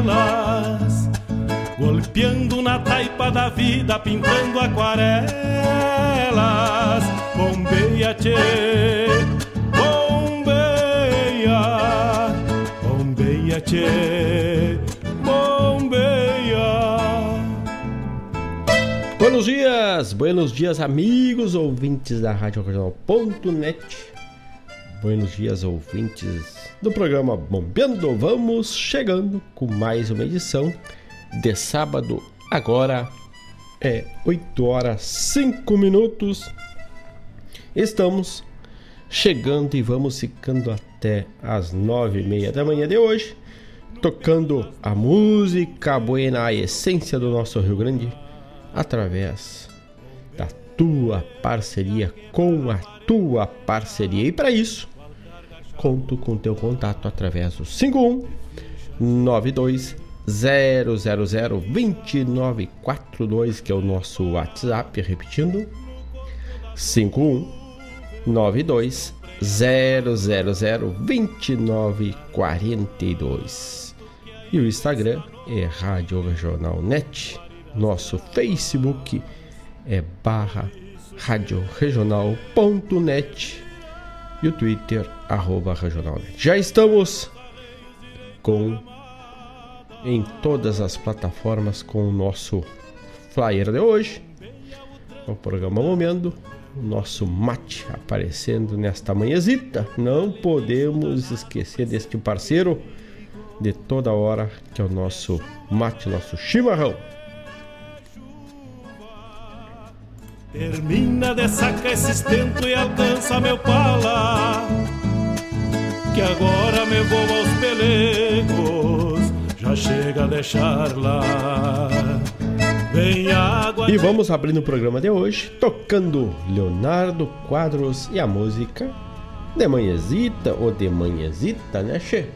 Pampa não é igual a elas? Golpeando na taipa da vida pintando aquarelas. Bombeia, tchê, bombeia, bombeia, tchê, bombeia. Buenos dias, buenos dias, amigos ouvintes da Rádio Regional.net. Buenos dias, ouvintes do programa Bombeando. Vamos chegando com mais uma edição de sábado. Agora é 8 horas 5 minutos. Estamos chegando e vamos ficando até as 9 e meia da manhã de hoje, tocando a música buena, a essência do nosso Rio Grande, através da tua parceria com a tua parceria. E para isso, conto com teu contato através do 51 92 000 2942, que é o nosso WhatsApp, repetindo, 51 92 000 2942. E o Instagram é Rádio Regional Net. Nosso Facebook é barra radioregional.net e o Twitter, arroba regionalnet. Já estamos com em todas as plataformas com o nosso flyer de hoje. O programa Momento, o nosso mate aparecendo nesta manhãzita. Não podemos esquecer deste parceiro de toda hora, que é o nosso mate, nosso chimarrão. Termina de sacar esse estento e alcança meu pala Que agora me vou aos pelegos Já chega a deixar lá Vem água E vamos abrindo o programa de hoje Tocando Leonardo Quadros e a música De manhãzita ou de manhãzita, né, che?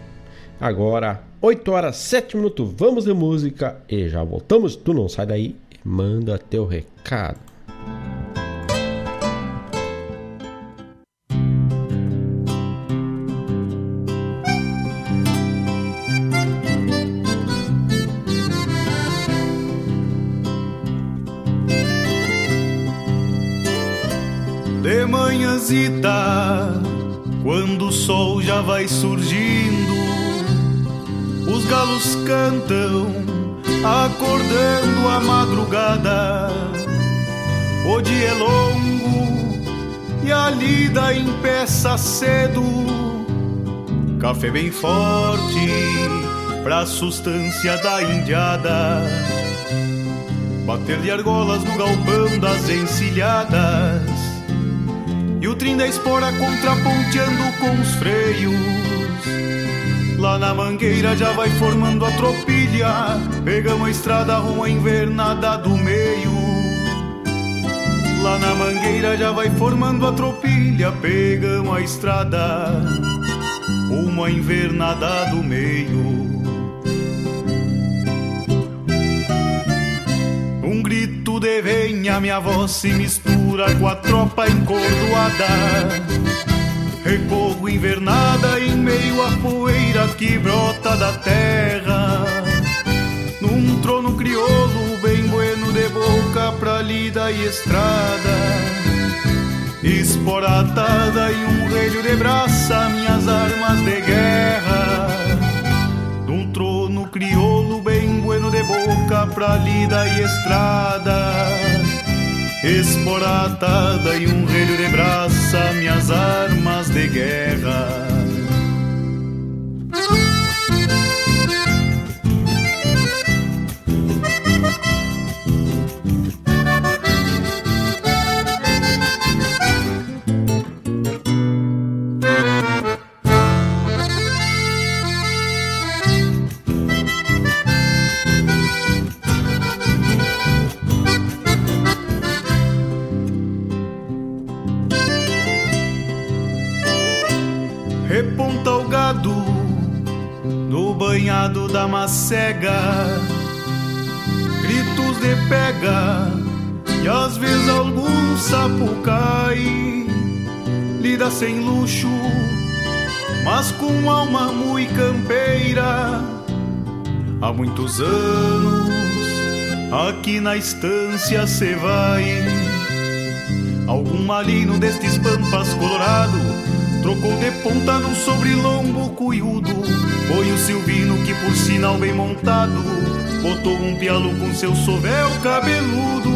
Agora, 8 horas 7 minutos, vamos de música e já voltamos. Tu não sai daí, manda teu recado. Manhãzita, quando o sol já vai surgindo, os galos cantam, acordando a madrugada. O dia é longo e a lida empeça cedo. Café bem forte pra sustância da indiada. Bater de argolas no galpão das encilhadas. E o trim da espora contraponteando com os freios. Lá na mangueira já vai formando a tropilha. Pegamos a estrada rumo à invernada do meio. Lá na mangueira já vai formando a tropilha. Pegamos a estrada rumo à invernada do meio. Um grito de venha, minha voz se mistura com a tropa encordoada. Recorro invernada em meio à poeira que brota da terra. Num trono crioulo bem bueno de boca pra lida e estrada. Esporatada e um relho de braça, minhas armas de guerra. Pra lida e estrada. Esporatada e um relho de braça, minhas armas de guerra. Da macega, gritos de pega e às vezes algum sapo cai, lida sem luxo, mas com alma muito campeira. Há muitos anos aqui na estância cê vai. Algum malino destes pampas colorado trocou de ponta num sobrilombo cuiudo. Foi o Silvino que, por sinal bem montado, botou um pialo com seu sovel cabeludo.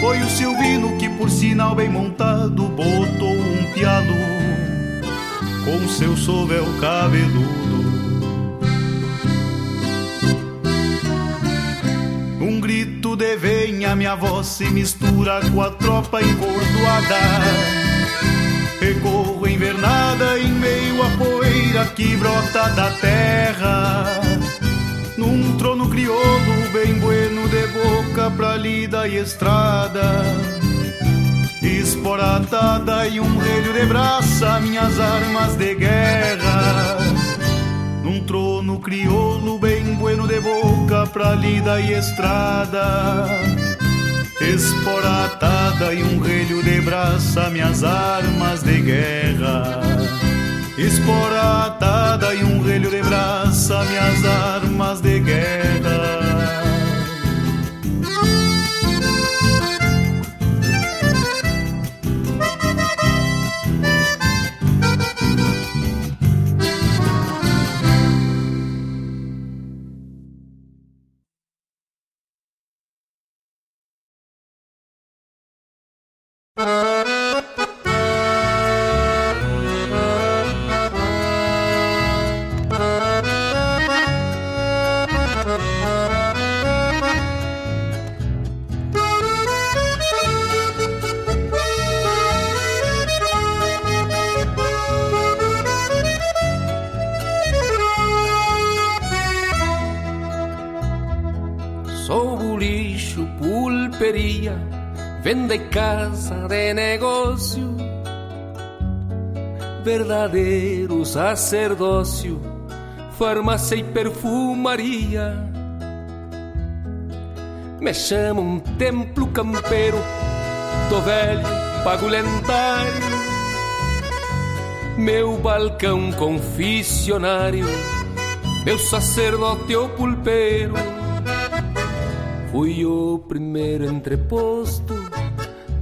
Foi o Silvino que, por sinal bem montado, botou um pialo com seu sovel cabeludo. Um grito de venha, minha voz se mistura com a tropa encordoada. Recorro invernada em meio à poeira que brota da terra. Num trono crioulo bem bueno de boca pra lida e estrada. Esporatada e um relho de braça minhas armas de guerra. Num trono crioulo bem bueno de boca pra lida e estrada Esporatada e um relho de braça minhas armas de guerra. Esporatada casa de negocio, verdadeiro sacerdócio, farmácia e perfumaria. Me chamo um templo campeiro, tô velho, pago lendário. Meu balcão confissionário, meu sacerdote o pulpeiro. Fui o primeiro entreposto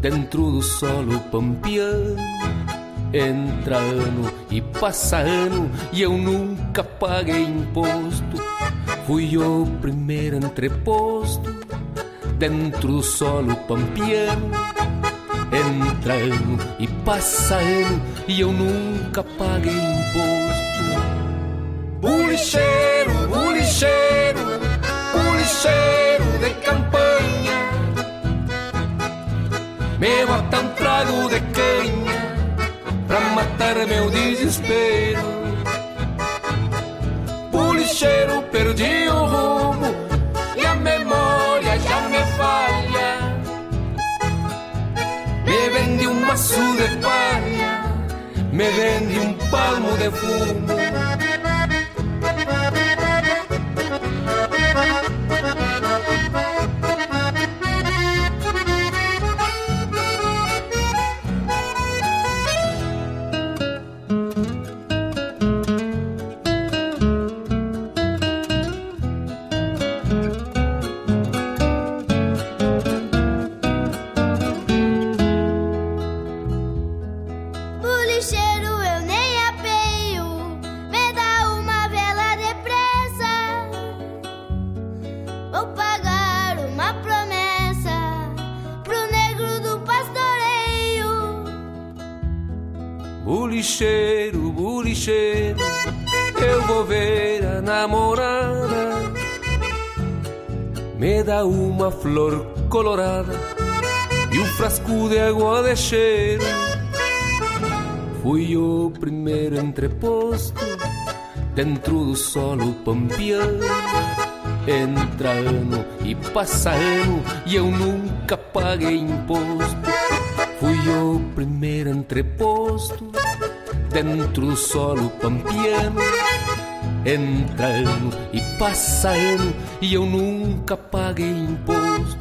dentro do solo pampiano. Entra ano e passa ano e eu nunca paguei imposto. Fui o primeiro entreposto dentro do solo pampiano. Entra ano e passa ano e eu nunca paguei imposto. Bulicheiro, bulicheiro, bulicheiro de campanha me bota um trago de canha pra matar meu desespero. Pulicheiro, perdi o rumo e a memória já me falha. Me vende um maço de palha, me vende um palmo de fumo. Uma flor colorada e um frasco de água de cheiro. Fui o primeiro entreposto dentro do solo pampiano. Entra ano e passa ano e eu nunca paguei imposto. Fui o primeiro entreposto dentro do solo pampiano Entra ano e passa ano e eu nunca paguei imposto.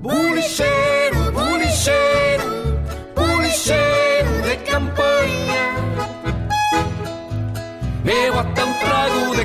Bulicheiro, bulicheiro, bulicheiro de campanha. Meu até um trago de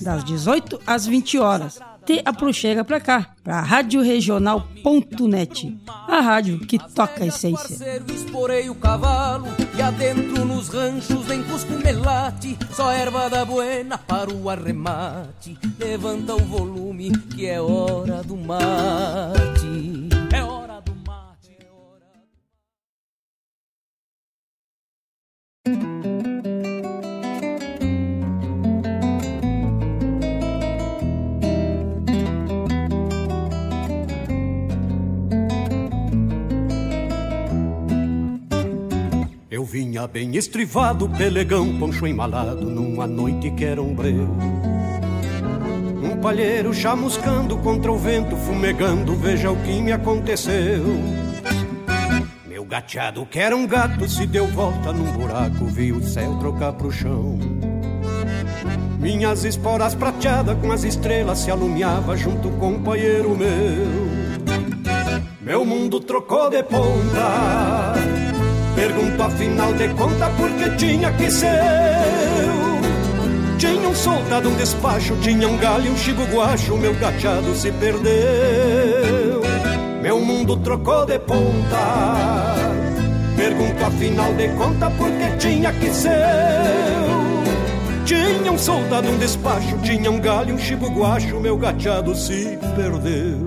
das 18 às 20 horas. Te aproxega pra cá, pra radioregional.net, a rádio que toca a essência. Esporei o cavalo e adentro nos ranchos em Cusco Melate, só erva da buena para o arremate. Levanta o volume que é hora do mate. Eu vinha bem estrivado, pelegão, poncho embalado, numa noite que era um breu. Um palheiro chamuscando contra o vento, fumegando, veja o que me aconteceu. Meu gateado, que era um gato, se deu volta num buraco, vi o céu trocar pro chão. Minhas esporas prateadas com as estrelas se alumiava junto com o companheiro meu. Meu mundo trocou de ponta. Pergunto afinal de conta porque tinha que ser eu. Tinha um soldado, um despacho, tinha um galho, um chico guacho, meu gateado se perdeu. Meu mundo trocou de ponta. Pergunto afinal de conta porque tinha que ser. Tinha um soldado, um despacho, tinha um galho, um chibo guacho, meu gateado se perdeu.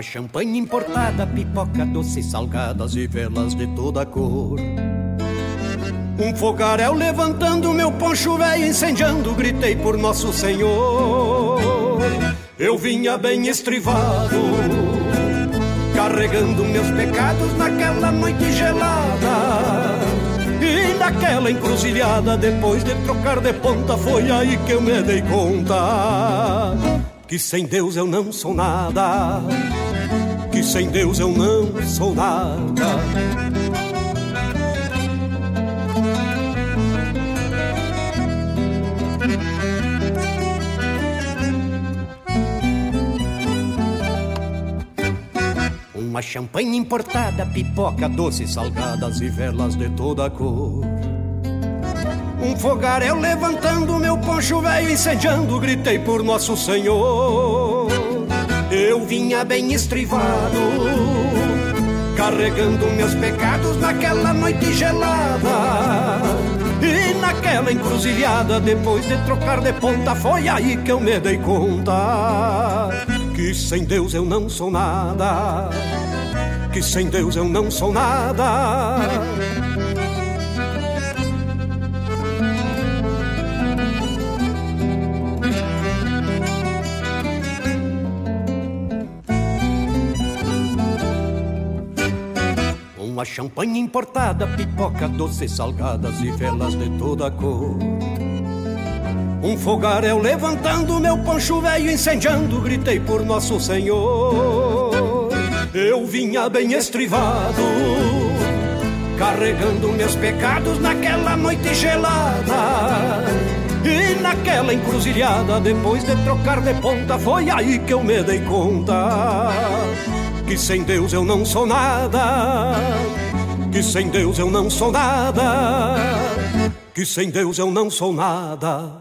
Uma champanhe importada, pipoca doce salgadas e velas de toda cor. Um fogaréu levantando, meu poncho velho incendiando, gritei por Nosso Senhor. Eu vinha bem estrivado, carregando meus pecados naquela noite gelada. E naquela encruzilhada, depois de trocar de ponta, foi aí que eu me dei conta. Que sem Deus eu não sou nada que sem Deus eu não sou nada. Uma champanhe importada, pipoca doce, salgadas e velas de toda cor. Um fogaréu levantando, meu poncho velho incendiando, gritei por Nosso Senhor. Eu vinha bem estrivado, carregando meus pecados naquela noite gelada. E naquela encruzilhada, depois de trocar de ponta, foi aí que eu me dei conta que sem Deus eu não sou nada. Que sem Deus eu não sou nada. Uma champanhe importada, pipoca doce, salgadas e velas de toda cor. Um fogaréu levantando, meu poncho velho incendiando, gritei por Nosso Senhor. Eu vinha bem estrivado, carregando meus pecados naquela noite gelada. E naquela encruzilhada, depois de trocar de ponta, foi aí que eu me dei conta que sem Deus eu não sou nada, que sem Deus eu não sou nada, que sem Deus eu não sou nada.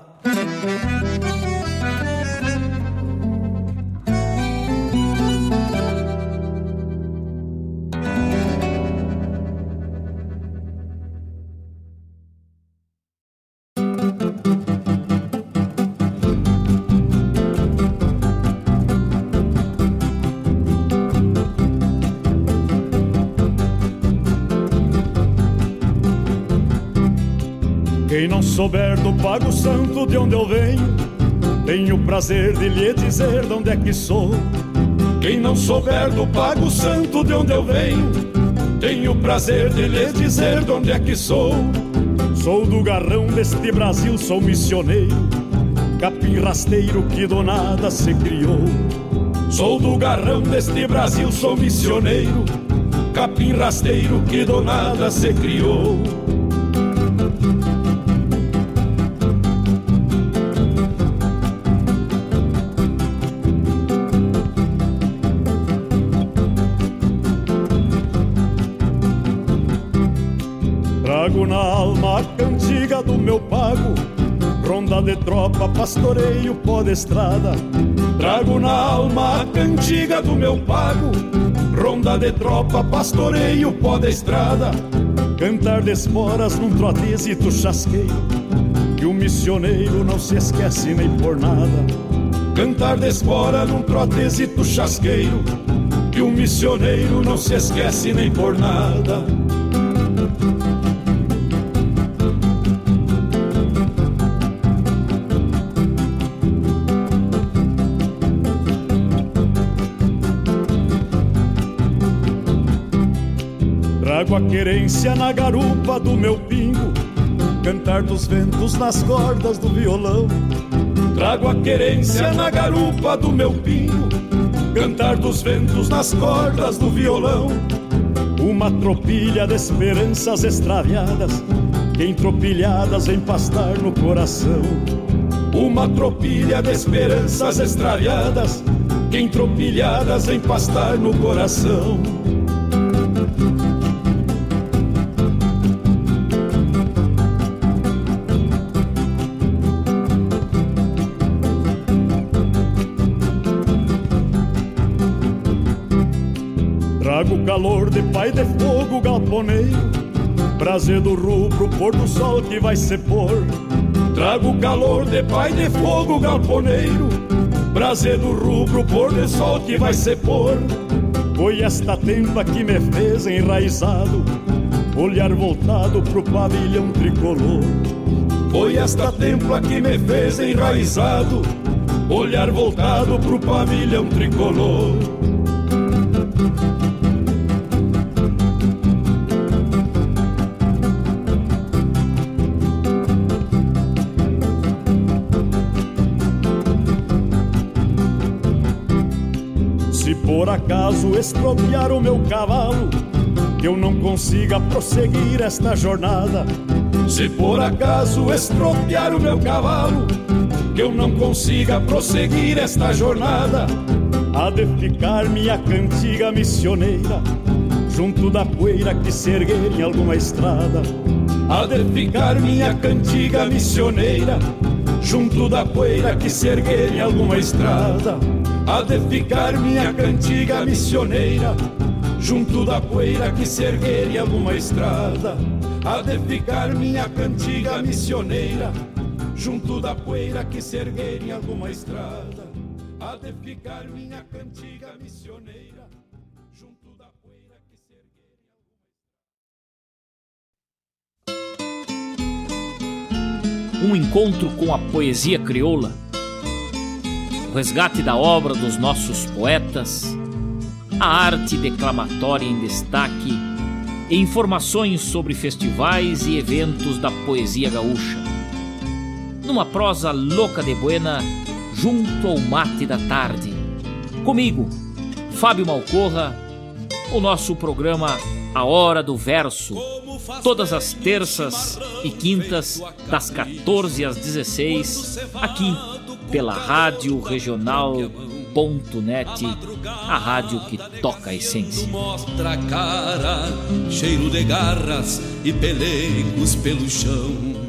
Pago Santo de onde eu venho, Tenho prazer de lhe dizer de onde é que sou. Quem não souber do Pago Santo de onde eu venho, tenho prazer de lhe dizer de onde é que sou. Sou do garrão deste Brasil, sou missioneiro, capim rasteiro que do nada se criou. Sou do garrão deste Brasil, sou missioneiro, capim rasteiro que do nada se criou. Tropa, pastoreio, pó de estrada. Trago na alma a cantiga do meu pago, ronda de tropa, pastoreio, pó de estrada. Cantar de esporas num trotezito chasqueiro, que o missioneiro não se esquece nem por nada. Cantar de espora num trotezito chasqueiro, que o missioneiro não se esquece nem por nada. Querência na garupa do meu pingo, cantar dos ventos nas cordas do violão. Trago a querência na garupa do meu pingo, cantar dos ventos nas cordas do violão. Uma tropilha de esperanças extraviadas, que entropilhadas vem pastar no coração. Uma tropilha de esperanças extraviadas, que entropilhadas vem pastar no coração. Calor de pai de fogo galponeiro Prazer do rubro, pôr do sol que vai se pôr. Trago calor de pai de fogo galponeiro Prazer do rubro, pôr do sol que vai se pôr. Foi esta tempa que me fez enraizado Olhar voltado pro pavilhão tricolor. Foi esta templa que me fez enraizado Olhar voltado pro pavilhão tricolor por acaso estropiar o meu cavalo, que eu não consiga prosseguir esta jornada. Se por acaso estropiar o meu cavalo, que eu não consiga prosseguir esta jornada, há de ficar minha cantiga missioneira, junto da poeira que se erguer em alguma estrada. Há de ficar minha cantiga missioneira, junto da poeira que se erguer em alguma estrada. Há de ficar minha cantiga missioneira, junto da poeira que se erguer alguma estrada. Há de ficar minha cantiga missioneira, junto da poeira que se erguer em alguma estrada. Há de ficar minha cantiga missioneira, um encontro com a poesia crioula, o resgate da obra dos nossos poetas, a arte declamatória em destaque e informações sobre festivais e eventos da poesia gaúcha. Numa prosa louca de buena, junto ao mate da tarde. Comigo, Fábio Malcorra, o nosso programa A Hora do Verso, todas as terças e quintas, das 14 às 16, aqui pela Rádio Regional.net, a rádio que toca a essência. Mostra a cara, cheiro de garras e pelegos pelo chão.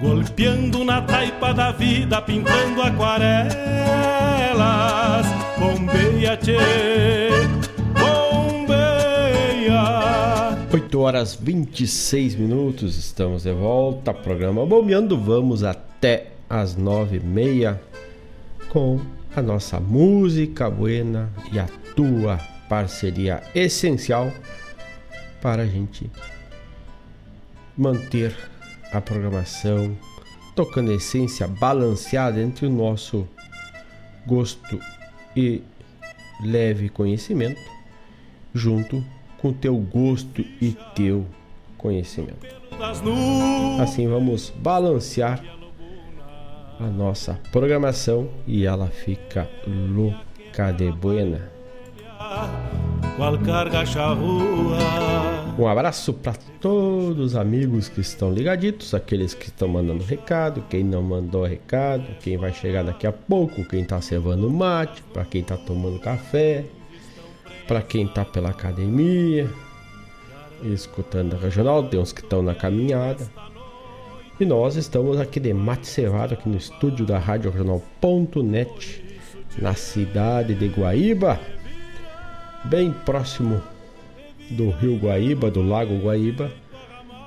Golpeando na taipa da vida, pintando aquarelas. Bombeia, tchê, 8 horas 26 minutos, estamos de volta. Programa Bombeando, vamos até as 9h30 com a nossa música buena e a tua parceria essencial para a gente manter a programação tocando essência balanceada entre o nosso gosto e leve conhecimento junto com teu gosto e teu conhecimento. Assim vamos balancear a nossa programação e ela fica louca de buena. Um abraço para todos os amigos que estão ligaditos, aqueles que estão mandando recado, quem não mandou recado, quem vai chegar daqui a pouco, quem está cevando mate, para quem está tomando café, para quem tá pela academia, escutando a regional, tem uns que estão na caminhada. E nós estamos aqui de mate cevado aqui no estúdio da Rádio Regional.net, na cidade de Guaíba, bem próximo do Rio Guaíba, do Lago Guaíba,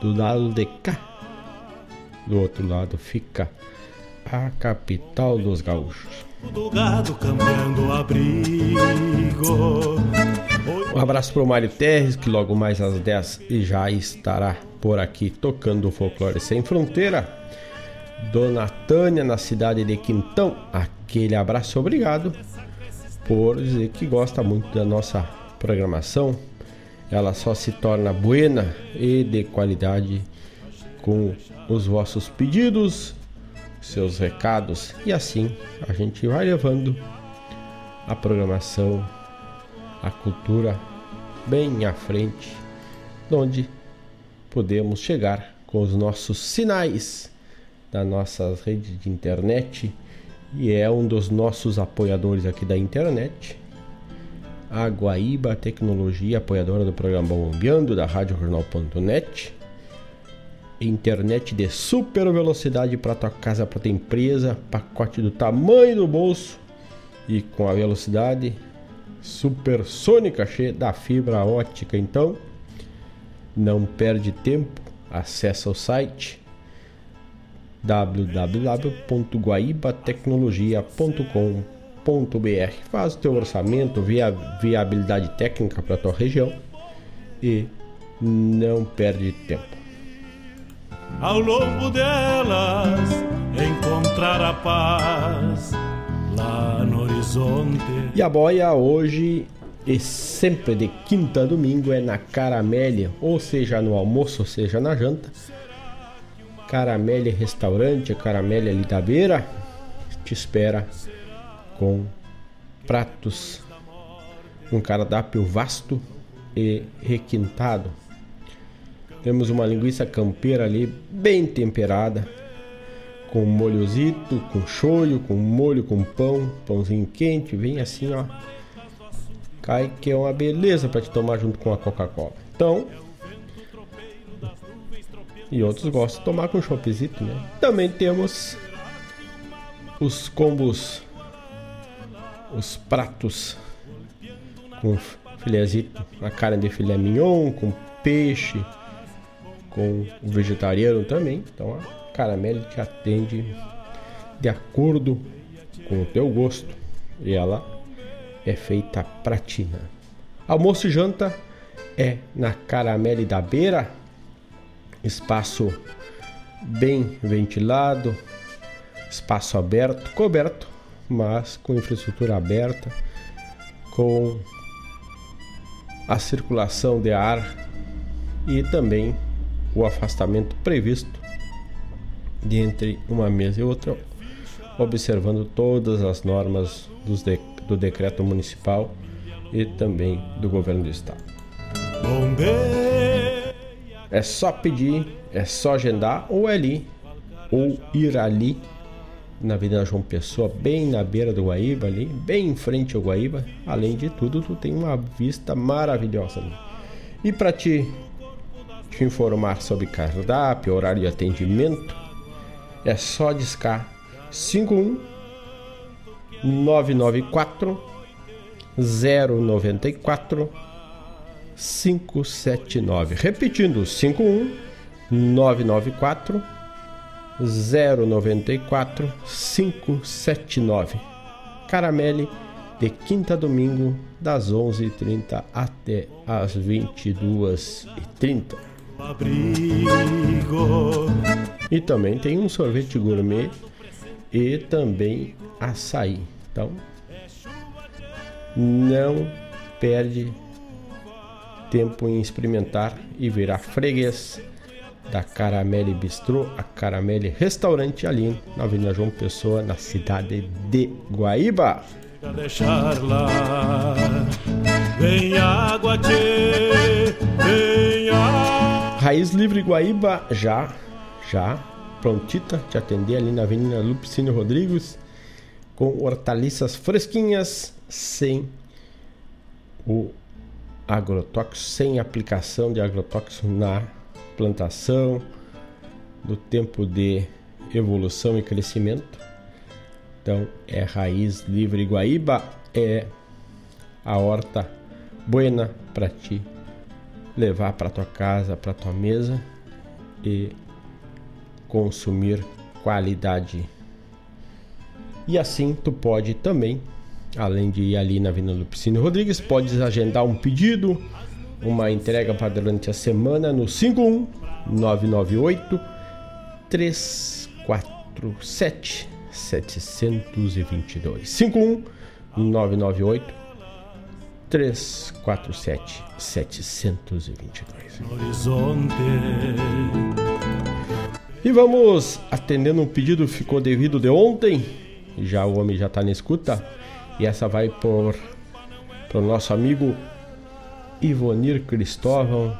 do lado de cá. Do outro lado fica a capital dos gaúchos. Um abraço para o Mário Terres, que logo mais às 10 já estará por aqui tocando o Folclore Sem Fronteira. Dona Tânia, na cidade de Quintão, aquele abraço, obrigado por dizer que gosta muito da nossa programação. Ela só se torna buena e de qualidade com os vossos pedidos seus recados e assim a gente vai levando a programação, a cultura bem à frente, onde podemos chegar com os nossos sinais das nossas redes de internet e é um dos nossos apoiadores aqui da internet. A Guaíba Tecnologia, apoiadora do programa Bombeando da Rádio Jornal.net internet de super velocidade para tua casa, para tua empresa, pacote do tamanho do bolso e com a velocidade supersônica cheia da fibra ótica. Então, não perde tempo, acessa o site www.guaibatecnologia.com.br. Faz o teu orçamento, vê a viabilidade técnica para tua região e não perde tempo ao longo delas encontrar a paz lá no horizonte. E a boia hoje e sempre de quinta a domingo é na Caramélia, ou seja no almoço, ou seja na janta. Caramélia Restaurante, Caramélia ali da beira, te espera com pratos, um cardápio vasto e requintado temos uma linguiça campeira ali, bem temperada, com molhozito, com choio, com molho, com pão, pãozinho quente, vem assim, ó. Cai que é uma beleza para te tomar junto com a Coca-Cola. Então, e outros gostam de tomar com choppzito, né? Também temos os combos, os pratos com filézito, a carne de filé mignon, com peixe, com o vegetariano também. Então a Caramelle te atende de acordo com o teu gosto e ela é feita pratina. Almoço e janta é na Caramelle da Beira, espaço bem ventilado, espaço aberto, coberto, mas com infraestrutura aberta, com a circulação de ar e também o afastamento previsto de entre uma mesa e outra, observando todas as normas de, do decreto municipal e também do governo do estado. É só pedir, é só agendar ou é ali, ou ir ali na Avenida João Pessoa, bem na beira do Guaíba ali, bem em frente ao Guaíba. Além de tudo, tu tem uma vista maravilhosa ali. E para te, te informar sobre cardápio, horário de atendimento, é só discar 51 994 094 579. Repetindo, 51 994 094 579. Caramelle de quinta a domingo das 11h30 até as 22h30. E também tem um sorvete gourmet e também açaí. Então, não perde tempo em experimentar e virar freguês da Caramelle Bistrô, a Caramelle Restaurante ali na Avenida João Pessoa, na cidade de Guaíba. Deixar lá, vem água, tchê, vem água. Raiz Livre Guaíba já, já prontita te atender ali na Avenida Lupicínio Rodrigues com hortaliças fresquinhas sem o agrotóxico, sem aplicação de agrotóxico na plantação, do tempo de evolução e crescimento. Então é raiz livre Guaíba, é a horta buena para ti levar para tua casa, para tua mesa e consumir qualidade. E assim tu pode também, além de ir ali na Avenida Lupicínio Rodrigues, podes agendar um pedido uma entrega para durante a semana no 51 998 347 722 51 998 347 722 Horizonte E vamos atendendo um pedido que ficou devido de ontem. Já o homem já está na escuta. E essa vai por para o nosso amigo Ivonir Cristóvão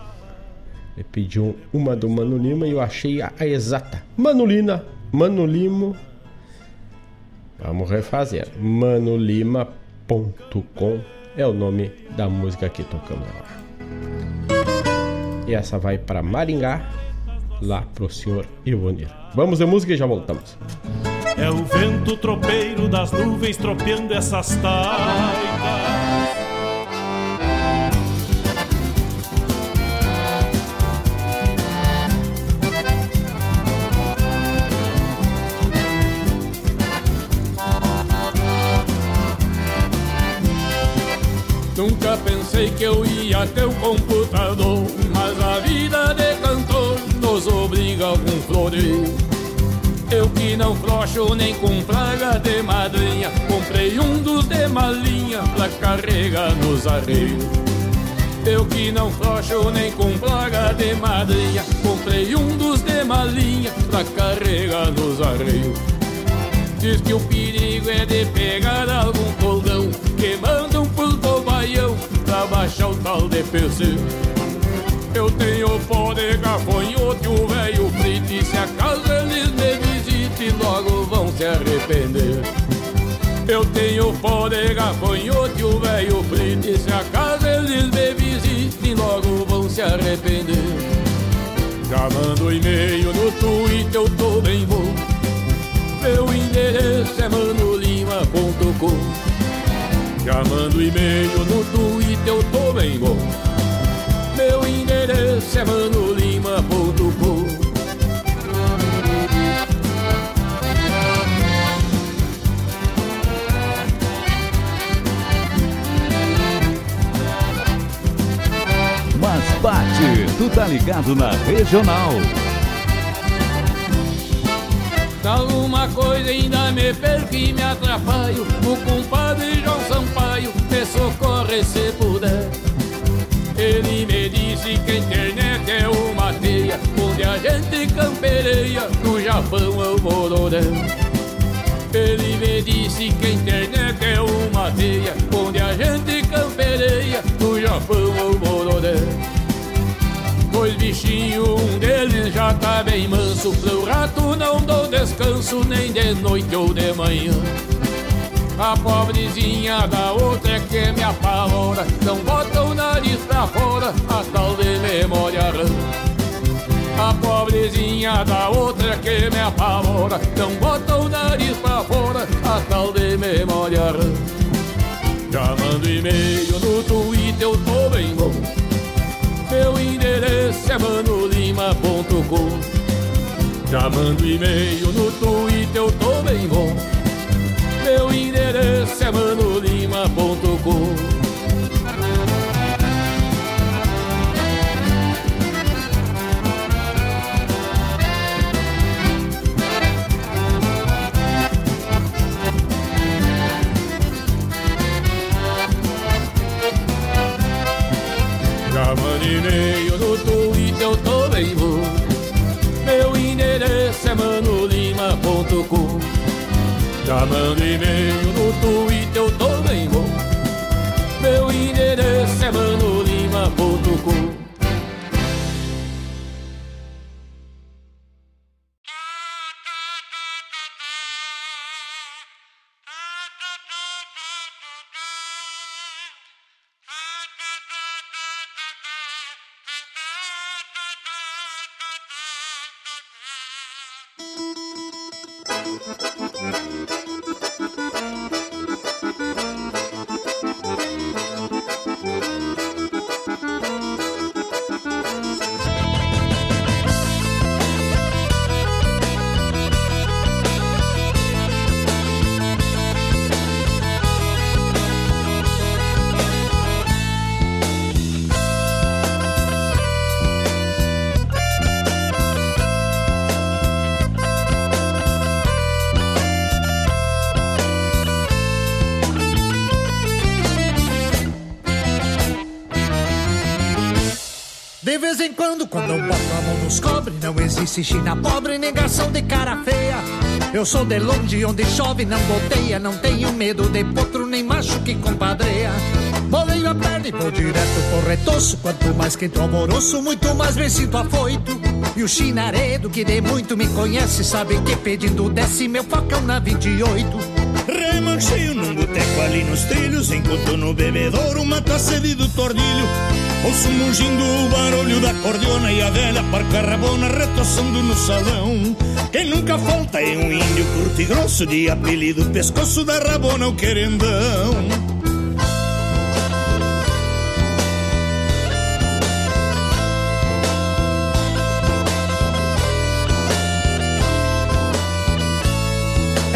pediu uma do Mano Lima e eu achei a, a exata. Manolina, Mano Limo. Vamos refazer. manolima.com é o nome da música que tocamos lá. E essa vai para Maringá, lá pro senhor Ivonir. Vamos de música e já voltamos. É o vento tropeiro das nuvens tropeando essas taitas Nunca pensei que eu ia ter um computador, mas a vida de cantor nos obriga a algum floreio. Eu que não frouxo nem com praga de madrinha, comprei um dos de malinha pra carregar nos arreios. Eu que não frouxo nem com praga de madrinha, comprei um dos de malinha pra carregar nos arreios. Diz que o perigo é de pegar algum coldão que mandam pros bobaião pra baixar o tal de PC. Eu tenho pó de gafanhoto e o velho frito e se acaso eles visitem logo vão se arrepender. Eu tenho pó de gafanhoto e o velho frito se acaso eles visitem logo vão se arrepender. Já mando e-mail no Twitter, eu tô bem bom meu endereço é manolima.com Já mando e-mail no Twitter, eu tô bem bom Meu endereço é manolima.com Tu tá ligado na regional. Alguma coisa ainda me perco e me atrapalho. O compadre João Sampaio me socorre se puder. Ele me disse que a internet é uma teia Onde a gente campereia no Japão é o Bororé Ele me disse que a internet é uma teia Onde a gente campereia no Japão é o Bororé Pois bichinho, um deles já tá bem manso. Pro rato não dou descanso nem de noite ou de manhã. A pobrezinha da outra é que me apavora. Não bota o nariz pra fora A tal de memória rã A pobrezinha da outra é que me apavora. Não bota o nariz pra fora A tal de memória rã Já mando e-mail no Twitter Eu tô bem bom. Meu endereço é manolima.com Já mando e-mail no Twitter Eu tô bem bom. Meu endereço é manolima.com já mando e-mail no Twitter, existe China pobre, negação de cara feia. Eu sou de longe, onde chove, não goteia, não tenho medo de potro, nem macho que compadreia. Boleio a perna e vou direto pro retoço, quanto mais quente o alvoroço, muito mais me sinto afoito. E o chinaredo, que de muito me conhece, sabe que pedindo desce meu facão na 28. Remancheio num boteco ali nos trilhos Enquanto no bebedouro mata a sede do tordilho Ouço mungindo o barulho da cordiona E a velha parca rabona retoçando no salão. Quem nunca falta é um índio curto e grosso De apelido pescoço da rabona o querendão.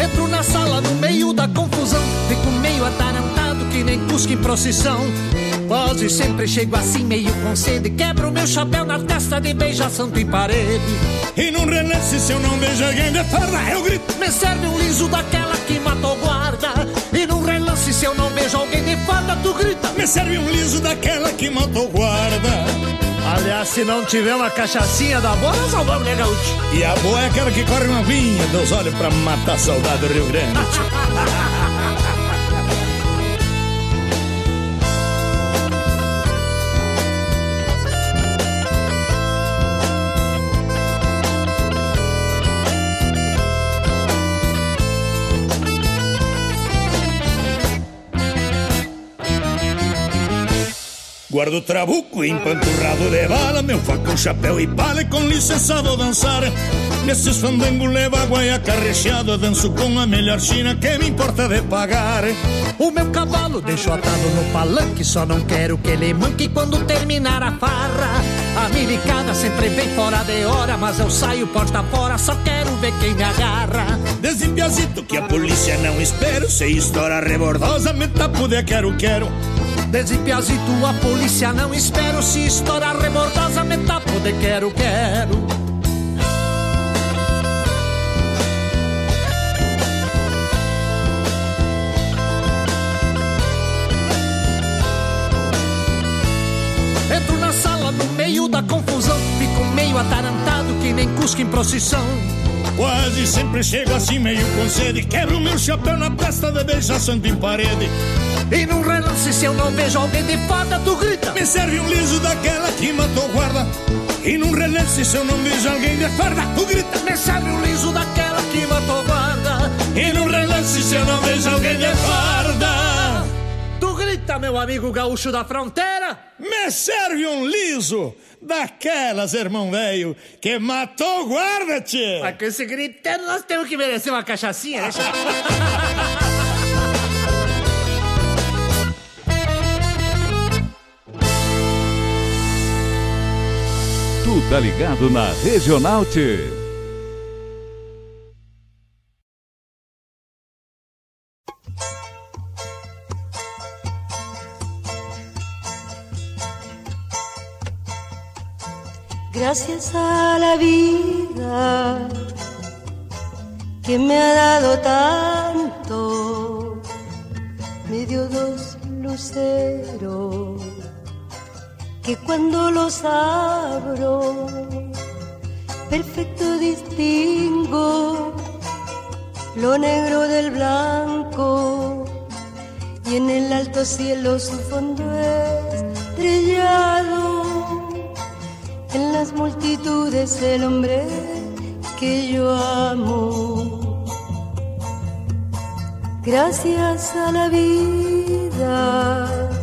Entro na sala no meio da confusão, fico meio atarantado que nem cusco em procissão. Quase sempre chego assim meio com sede, quebro meu chapéu na testa de beija santo em parede. E num relance se eu não vejo alguém de farda, eu grito. Me serve um liso daquela que matou guarda. E num relance se eu não vejo alguém de farda, tu grita. Me serve um liso daquela que matou guarda. Aliás, se não tiver uma cachaçinha da boa, nós salvamos, né, gaúcho? E a boa é aquela que corre uma vinha dos olhos pra matar a saudade do Rio Grande. Guardo trabuco empanturrado de bala Meu facão, chapéu e palha Com licença vou dançar Nesses fandangos levo e acarrecheado Danço com a melhor china Que me importa de pagar. O meu cavalo deixo atado no palanque Só não quero que ele manque Quando terminar a farra. A milicada sempre vem fora de hora Mas eu saio porta fora Só quero ver quem me agarra. Desde piazito que a polícia não espero Se história rebordosa Me tapo de quero, quero Desde piazito a polícia não espero Se estourar rebordosa me de quero, quero. Entro na sala no meio da confusão Fico meio atarantado que nem cusca em procissão. Quase sempre chego assim meio com sede Quebro meu chapéu na testa de beijar santo em parede e num relance se eu não vejo alguém de fada, tu grita. Me serve um liso daquela que matou guarda. E num relance se eu não vejo alguém de farda, tu grita. Me serve um liso daquela que matou guarda. E num relance se eu não vejo alguém de farda. Tu grita, meu amigo gaúcho da fronteira. Me serve um liso daquelas, irmão velho, que matou guarda, tchê Mas com esse gritando nós temos que merecer uma cachaçinha, deixa... Tá ligado na Regional T. Gracias a la vida que me ha dado tanto, me dio dos luceros que cuando los abro, perfecto distingo lo negro del blanco. Y en el alto cielo su fondo estrellado, en las multitudes el hombre que yo amo. Gracias a la vida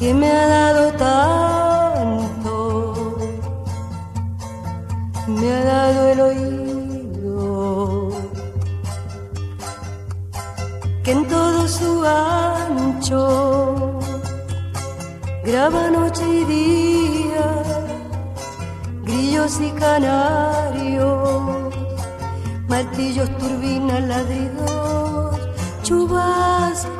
que me ha dado tanto, me ha dado el oído, que en todo su ancho graba noche y día, grillos y canarios, martillos, turbinas, ladridos, chubascos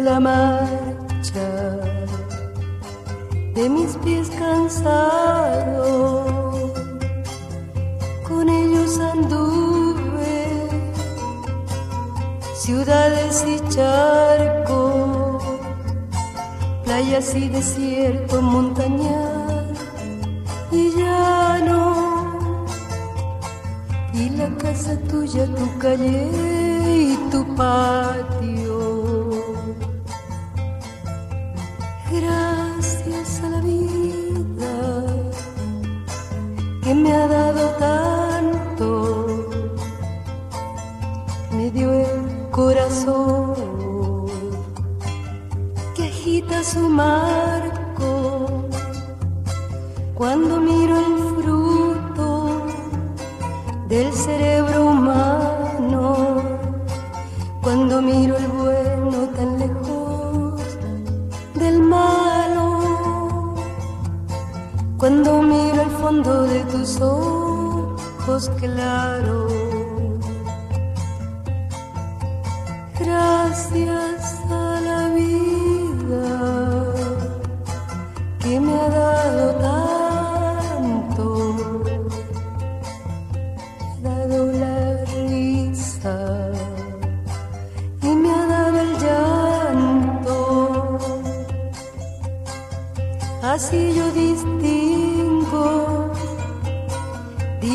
la marcha de mis pies cansados, con ellos anduve ciudades y charcos, playas y desierto, montañas y llano, y la casa tuya, tu calle y tu patio.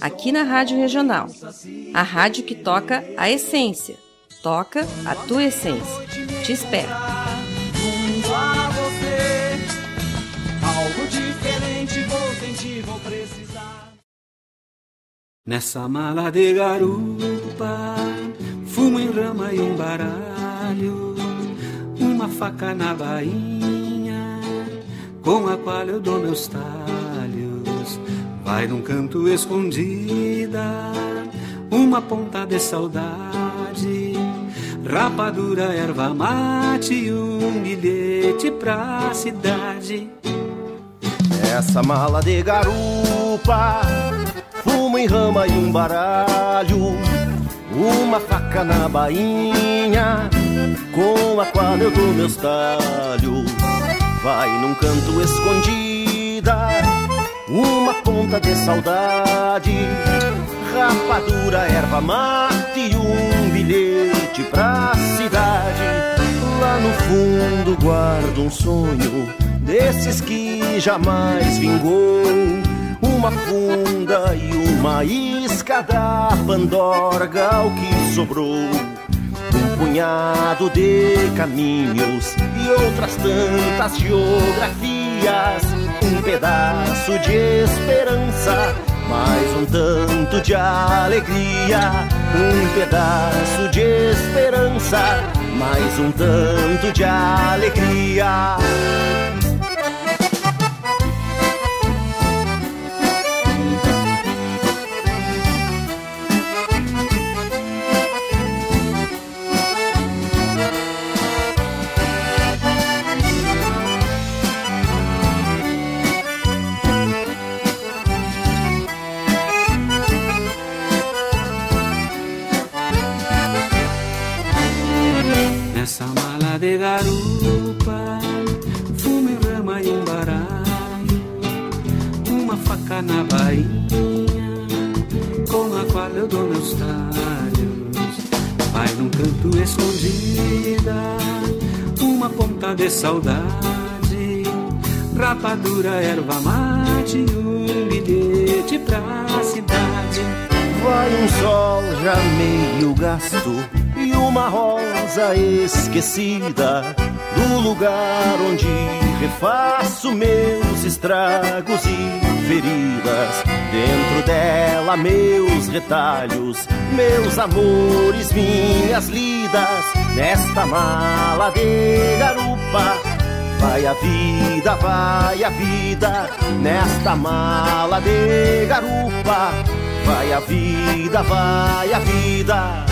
aqui na Rádio Regional. A rádio que toca a essência. Toca a tua essência. Te espero. Nessa mala de garupa, fumo em rama e um baralho, uma faca na bainha, com a qual eu dou meus talhos. Vai num canto escondida, uma ponta de saudade, rapadura, erva mate e um bilhete pra cidade. Essa mala de garupa fumo em rama e um baralho, uma faca na bainha, com a qual eu dou meus talhos. Vai num canto escondida, uma ponta de saudade, rapadura, erva mate e um bilhete pra cidade. Lá no fundo guardo um sonho desses que jamais vingou uma funda e uma isca da pandorga, o que sobrou. Um punhado de caminhos e outras tantas geografias. Um pedaço de esperança, mais um tanto de alegria. Um pedaço de esperança, mais um tanto de alegria. Esquecida do lugar onde refaço meus estragos e feridas. Dentro dela, meus retalhos, meus amores, minhas lidas. Nesta mala de garupa, vai a vida, vai a vida. Nesta mala de garupa, vai a vida, vai a vida.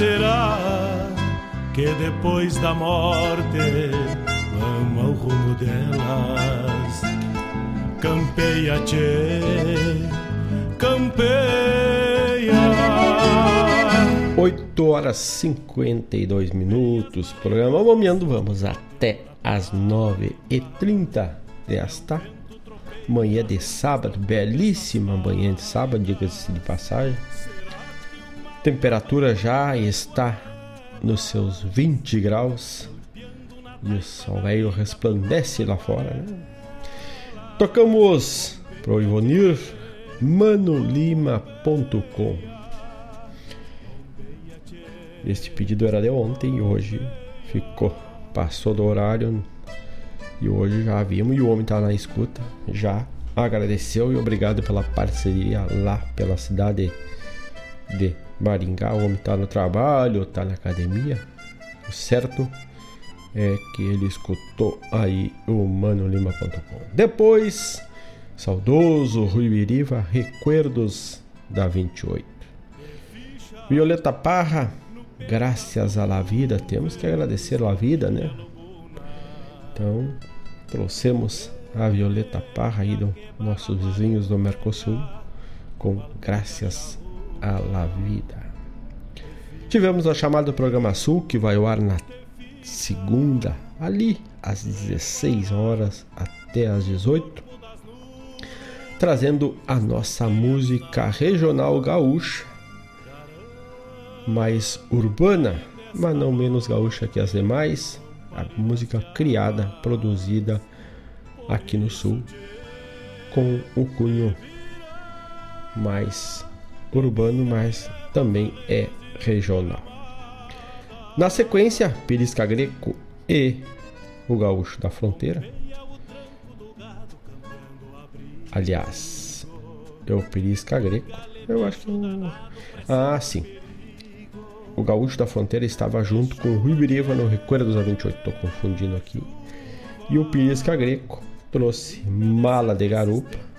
Será que depois da morte vamos ao rumo delas? Campeia, tchê, campeia. 8 horas 52 minutos, programa Momeando, vamos até as 9h30 desta manhã de sábado, belíssima manhã de sábado, diga-se de passagem temperatura já está nos seus 20 graus e o sol velho resplandece lá fora. Né? Tocamos pro Ivonir manolima.com. Este pedido era de ontem e hoje ficou, passou do horário e hoje já vimos e o homem está na escuta. Já agradeceu e obrigado pela parceria lá pela cidade de Maringá, o homem está no trabalho, está na academia. Certo é que ele escutou aí o manolima.com. Depois, saudoso Rui Biriva, Recuerdos da 28. Violeta Parra, graças à la vida, temos que agradecer a vida, né? Então, trouxemos a Violeta Parra aí dos nossos vizinhos do Mercosul com graças a la vida. Tivemos a chamada Programa Sul, que vai ao ar na segunda, ali às 16 horas até às 18, trazendo a nossa música regional gaúcha, mais urbana, mas não menos gaúcha que as demais, a música criada, produzida aqui no Sul, com o cunho mais urbano, mas também é regional. Na sequência, Pirisca Greco e o Gaúcho da Fronteira. Aliás, é o Pirisca Greco. Eu acho que. Eu... Ah, sim. O Gaúcho da Fronteira estava junto com o Rui Biriva no Recuerdos a 28. Estou confundindo aqui. E o Pirisca Greco trouxe Mala de Garupa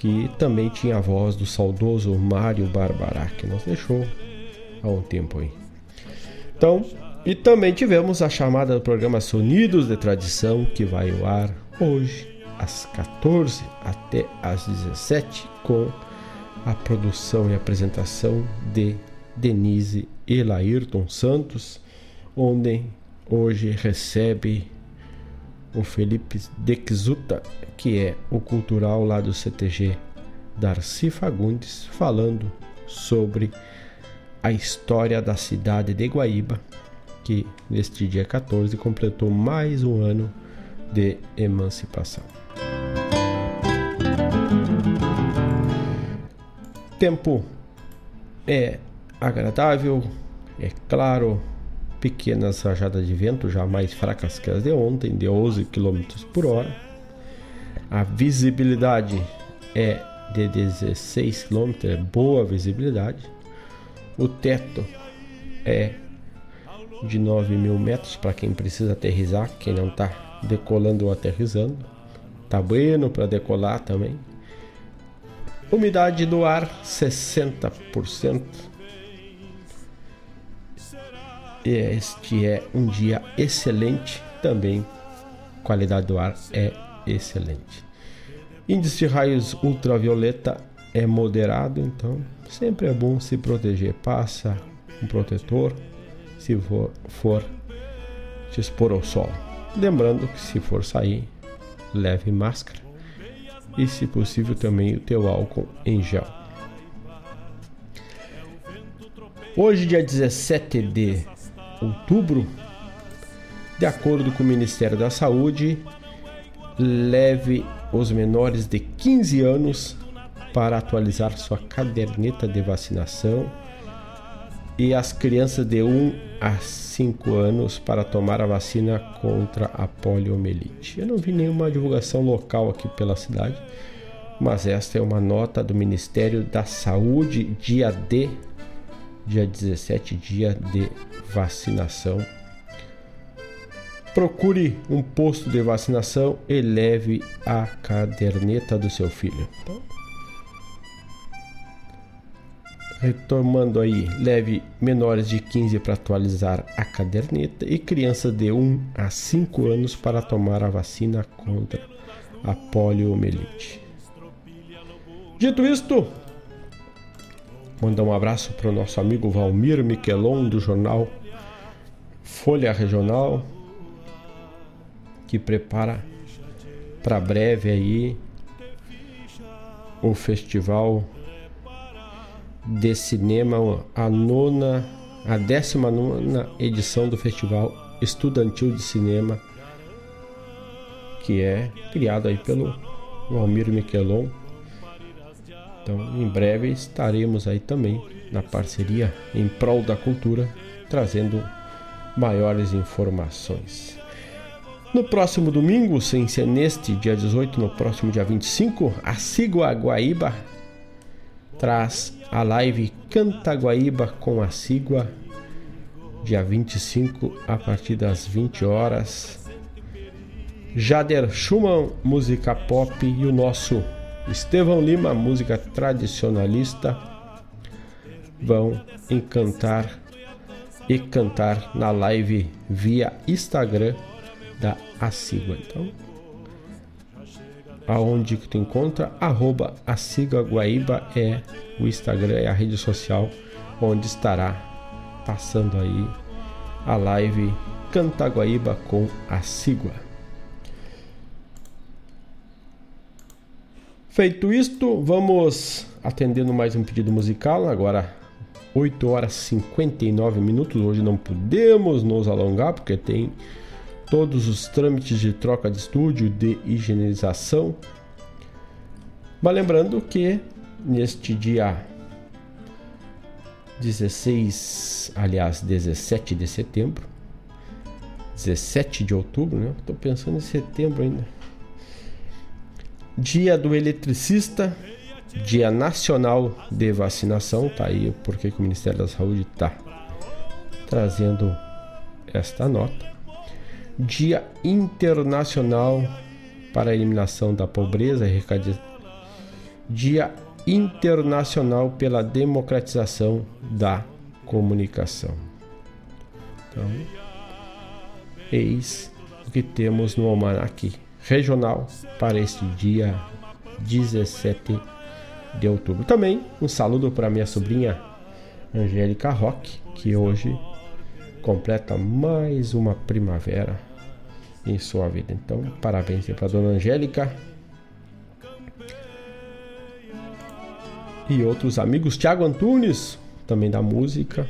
que também tinha a voz do saudoso Mário Barbará, que nos deixou há um tempo aí. Então, e também tivemos a chamada do programa Sonidos de Tradição, que vai ao ar hoje, às 14 até às 17, com a produção e apresentação de Denise e Laírton Santos, onde hoje recebe o Felipe Dexuta, que é o cultural lá do CTG Darcy Fagundes, falando sobre a história da cidade de Guaíba, que neste dia 14 completou mais um ano de emancipação. Tempo é agradável, é claro, pequenas rajadas de vento, já mais fracas que as de ontem, de 11 km por hora. A visibilidade é de 16 km, é boa visibilidade. O teto é de 9 mil metros para quem precisa aterrizar, quem não está decolando ou aterrizando. Tá bueno para decolar também. Umidade do ar 60%. E este é um dia excelente também. Qualidade do ar é excelente. Índice de raios ultravioleta é moderado, então sempre é bom se proteger. Passa um protetor se for, for expor ao sol. Lembrando que se for sair, leve máscara e, se possível, também o teu álcool em gel. Hoje, dia 17 de outubro, de acordo com o Ministério da Saúde, leve os menores de 15 anos para atualizar sua caderneta de vacinação e as crianças de 1 a 5 anos para tomar a vacina contra a poliomielite. Eu não vi nenhuma divulgação local aqui pela cidade, mas esta é uma nota do Ministério da Saúde, dia D, dia 17, dia de vacinação. Procure um posto de vacinação e leve a caderneta do seu filho. Retomando aí, leve menores de 15 para atualizar a caderneta e crianças de 1 a 5 anos para tomar a vacina contra a poliomielite. Dito isto, mandar um abraço para o nosso amigo Valmir Miquelon do jornal Folha Regional, que prepara para breve aí o festival de cinema, a nona, a décima nona edição do Festival Estudantil de Cinema, que é criado aí pelo Valmir Miquelon. Então, em breve estaremos aí também na parceria em prol da cultura, trazendo maiores informações. No próximo domingo, sem ser neste dia 18, no próximo dia 25, a Sigua Guaíba traz a live Canta Guaíba com a Sigua, dia 25, a partir das 20 horas. Jader Schumann, música pop, e o nosso Estevão Lima, música tradicionalista, vão encantar e cantar na live via Instagram da Asigua. Então, aonde que tu encontra? Arroba Guaíba é o Instagram, é a rede social onde estará passando aí a live Cantaguaíba com a Sigua. Feito isto, vamos atendendo mais um pedido musical. Agora 8 horas 59 minutos. Hoje não podemos nos alongar porque tem todos os trâmites de troca de estúdio, de higienização. Mas lembrando que neste dia 16, aliás, 17 de setembro, 17 de outubro, né? Tô pensando em setembro ainda. Dia do eletricista, Dia Nacional de Vacinação, tá aí porque o Ministério da Saúde tá trazendo esta nota. Dia Internacional para a Eliminação da Pobreza Dia Internacional pela Democratização da Comunicação. Então, eis o que temos no almanac regional para este dia 17 de outubro. Também um saludo para minha sobrinha Angélica Roque, que hoje completa mais uma primavera em sua vida. Então, parabéns para dona Angélica e outros amigos. Tiago Antunes, também da música,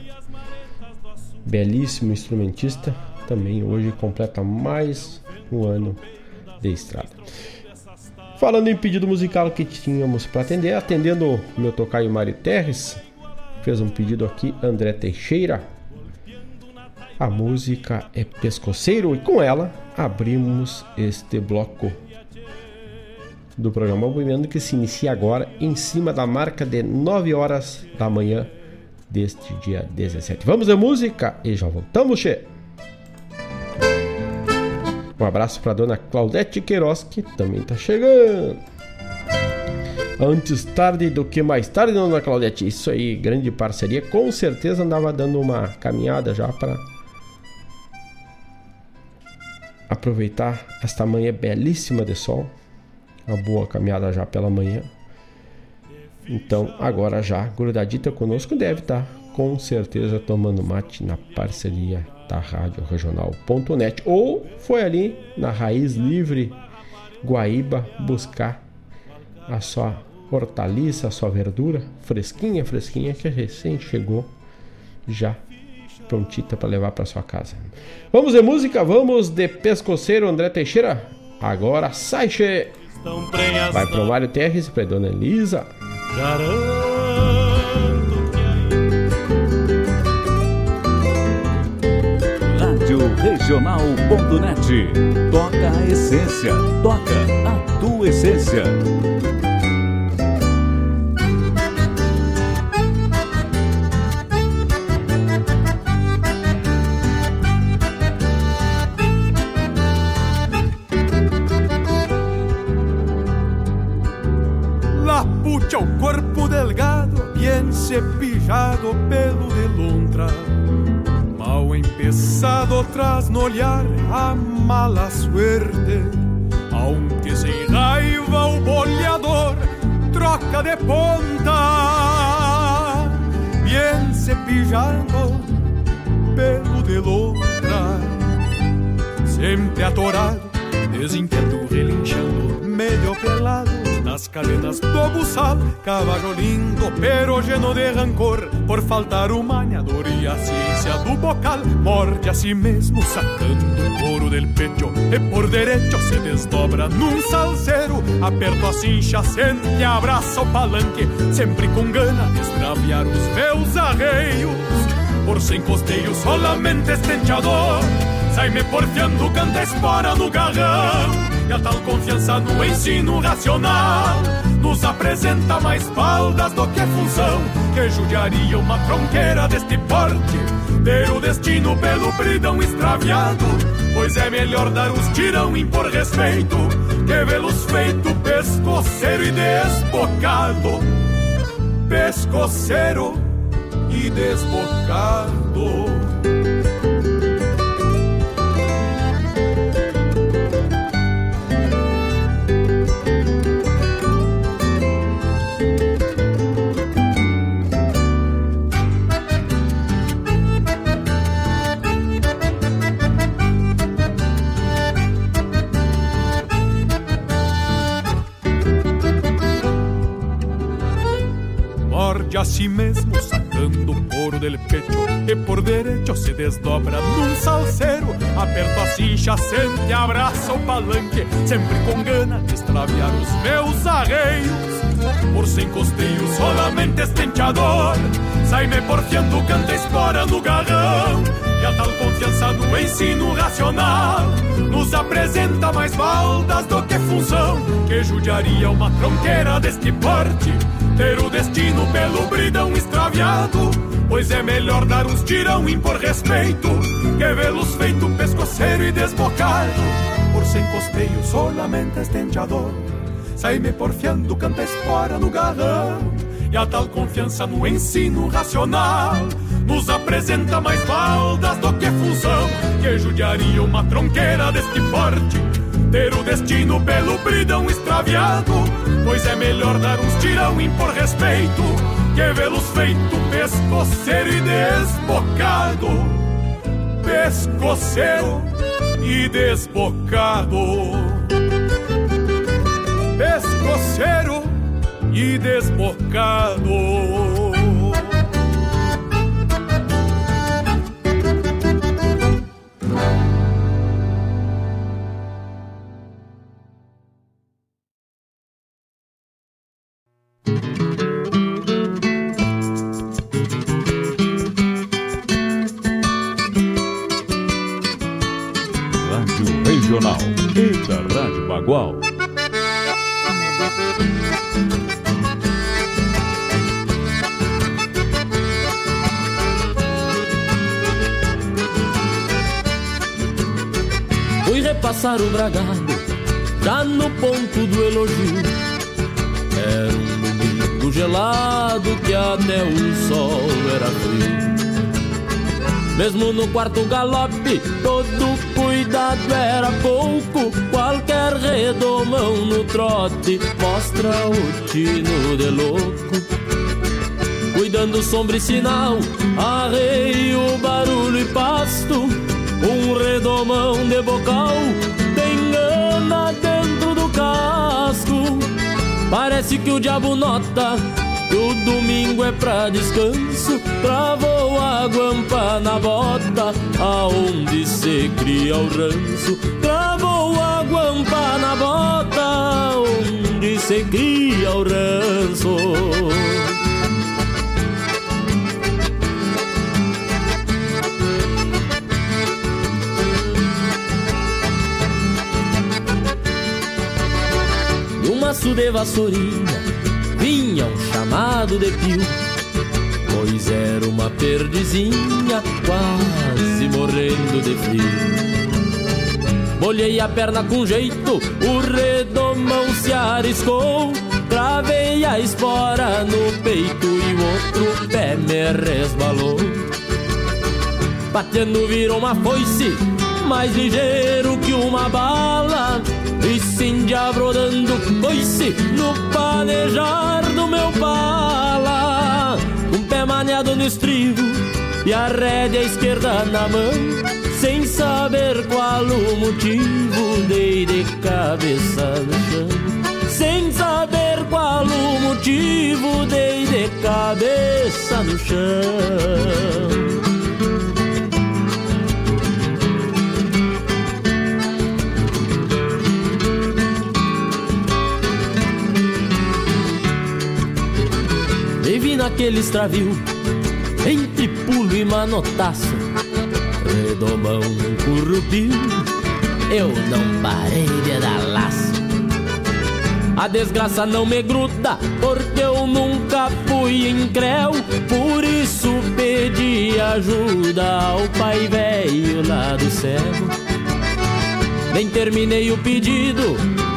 belíssimo instrumentista, também hoje completa mais um ano de estrada. Falando em pedido musical que tínhamos para atender, atendendo o meu tocaio Mari Terres, fez um pedido aqui, André Teixeira. A música é Pescoceiro e com ela abrimos este bloco do programa Movimento que se inicia agora em cima da marca de 9 horas da manhã deste dia 17. Vamos de música e já voltamos, che. Um abraço para dona Claudete Queiroz que também está chegando. Antes tarde do que mais tarde, dona Claudete. Isso aí, grande parceria. Com certeza andava dando uma caminhada já para aproveitar esta manhã belíssima de sol. Uma boa caminhada já pela manhã. Então, agora já, grudadita conosco, deve estar com certeza tomando mate na parceria da Rádio Regional.net ou foi ali na Raiz Livre Guaíba buscar a sua hortaliça, a sua verdura fresquinha, fresquinha que recém chegou já prontita para levar para sua casa. Vamos de música, vamos de pescoceiro André Teixeira. Agora sai che. Vai pro Mário Terres para Dona Elisa. Rádio Regional.net. Toca a essência, toca a tua essência. Bien cepillado, pelo de lontra. Mal empezado tras no olhar a mala suerte. Aunque sem raiva o boleador troca de ponta. Bien cepillado, pelo de lontra. Sempre atorado, desinquieto relinchando, meio pelado nas cadenas do buçal, cavalo lindo, pero lleno de rancor, por faltar o maniador e a ciência do bocal, morde a si mesmo, sacando o couro del pecho, e por derecho se desdobra num salseiro, aperto a cincha, sente, abraça o palanque, sempre com gana de extraviar os meus arreios, por sem costeio, solamente estenteador, sai-me porfiando, canta espora no garrão, e a tal confiança no ensino racional nos apresenta mais faldas do que função que judiaria uma tronqueira deste porte ter o destino pelo bridão extraviado. Pois é melhor dar os tirão e impor respeito que vê-los feito pescoceiro e desbocado. Pescoceiro e desbocado si mesmo, sacando couro del pecho, e por derecho se desdobra num salseiro, aperta a cincha, sente, abraça o palanque, sempre com gana de extraviar os meus arreios. Por sem costeio, solamente estenteador, sai-me porfiando, canta espora no garrão, e a tal confiança no ensino racional, nos apresenta mais baldas do que função, que judiaria uma tronqueira deste porte, ter o destino pelo bridão extraviado, pois é melhor dar uns tirão e impor respeito, que vê-los feito pescoceiro e desbocado, por sem costeio, solamente estenteador, sai-me porfiando, canta espora no garrão, e a tal confiança no ensino racional, nos apresenta mais baldas do que função, que judiaria uma tronqueira deste porte, ter o destino pelo bridão extraviado, pois é melhor dar uns tirão e impor respeito, que vê-los feito pescoceiro e desbocado, pescoceiro e desbocado, pescoceiro e desbocado. Bagual. Fui repassar o bragado, já no ponto do elogio. Era um tão gelado que até o sol era frio. Mesmo no quarto galope, todo cuidado era pouco. Qualquer redomão no trote mostra o tino de louco. Cuidando sombra e sinal, arreio, barulho e pasto. Um redomão de bocal tem gana dentro do casco. Parece que o diabo nota o domingo é pra descanso Travou a guampa na bota Aonde se cria o ranço. Travou a guampa na bota Onde se cria o ranço. No maço de vassourinha vinha um chamado de pio Pois era uma perdizinha quase morrendo de frio. Bolhei a perna com jeito, o redomão se ariscou Travei a espora no peito e o outro pé me resbalou. Batendo virou uma foice, mais ligeiro que uma bala e cindia brodando coice no panejar pala Um pé maneado no estribo e a rédea esquerda na mão Sem saber qual o motivo dei de cabeça no chão. Sem saber qual o motivo dei de cabeça no chão naquele extravio, entre pulo e manotaço, redomão currupio, eu não parei de dar laço. A desgraça não me gruda, porque eu nunca fui incréu, por isso pedi ajuda ao pai velho lá do céu. Nem terminei o pedido,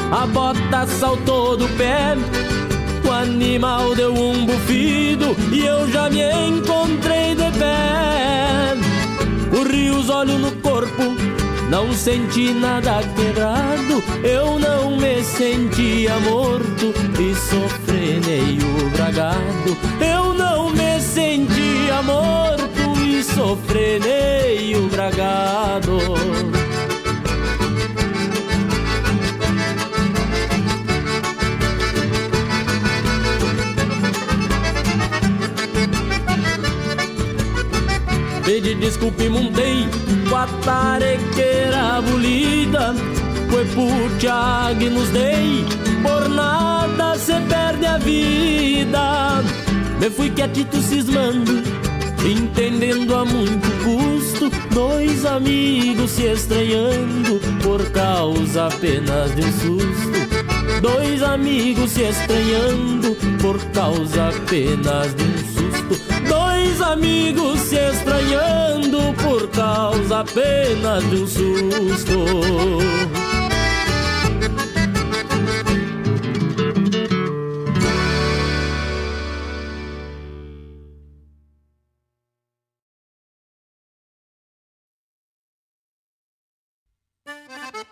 a bota saltou do pé animal deu um bufido e eu já me encontrei de pé. Corri os olhos no corpo, não senti nada quebrado. Eu não me sentia morto e sofrenei o bragado. Eu não me sentia morto e sofrenei o bragado. Pedi desculpa e montei com a tarequeira bolida Foi por nos dei, por nada se perde a vida. Me fui quietito cismando, entendendo a muito custo Dois amigos se estranhando por causa apenas de um susto. Dois amigos se estranhando por causa apenas de um Dois amigos se estranhando por causa apenas de um susto.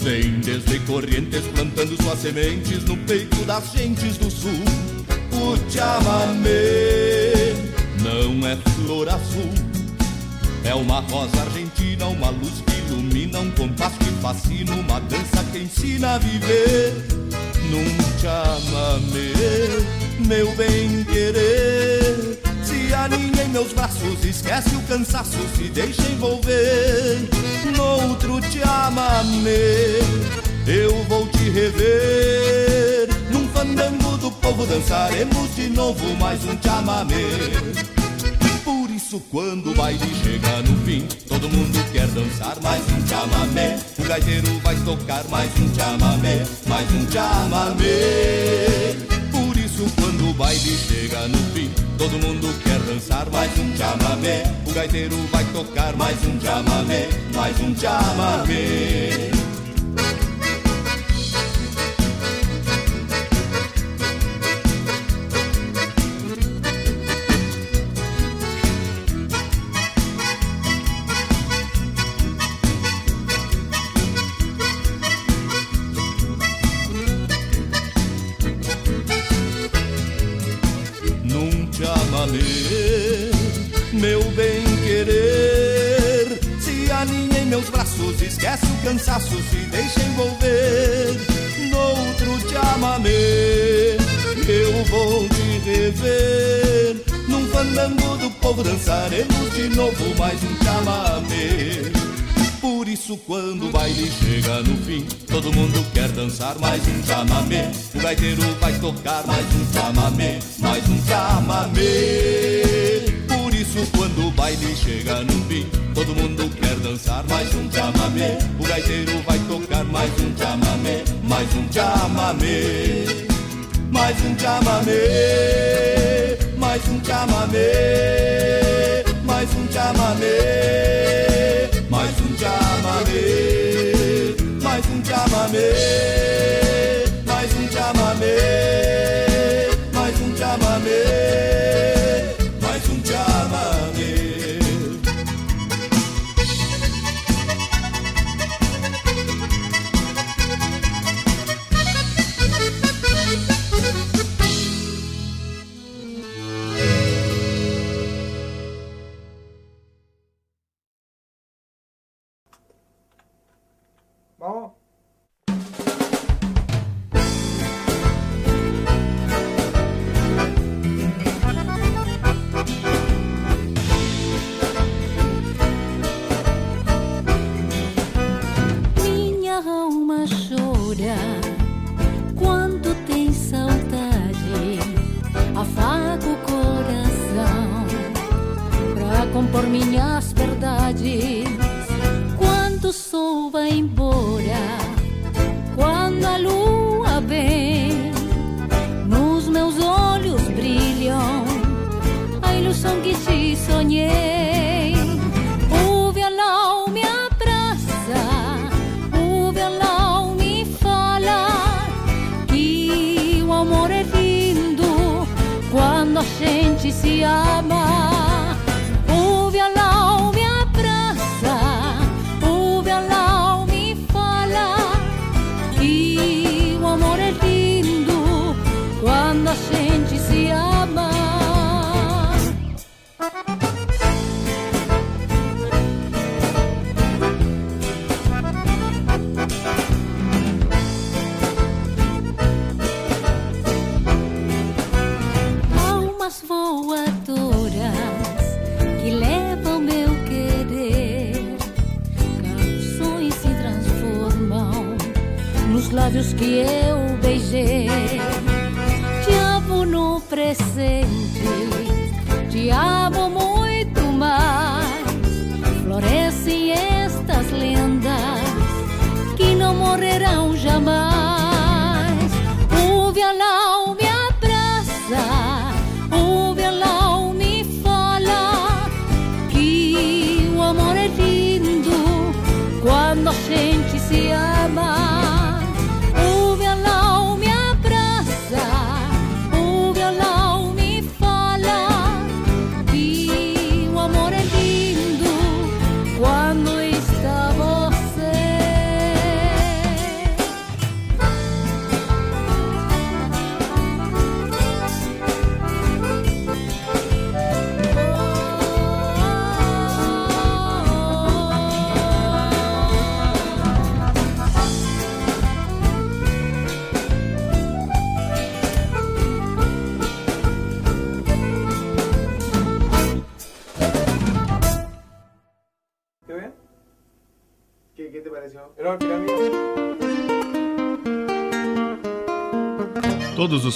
Vem desde Corrientes plantando suas sementes no peito das gentes do sul. O chamamé não é flor azul, é uma rosa argentina, uma luz que ilumina, um compasso que fascina, uma dança que ensina a viver num chamamé, meu bem querer. Aninha em meus braços, esquece o cansaço, se deixa envolver. Noutro chamamé, eu vou te rever. Num fandango do povo dançaremos de novo mais um. Por isso quando o baile chega no fim Todo mundo quer dançar mais um chamamé O gaiteiro vai tocar mais um chamamé Mais um chamamé Por isso quando baile chega no fim. Todo mundo quer dançar mais um chamamé O gaiteiro vai tocar mais um chamamé Mais um chamamé vai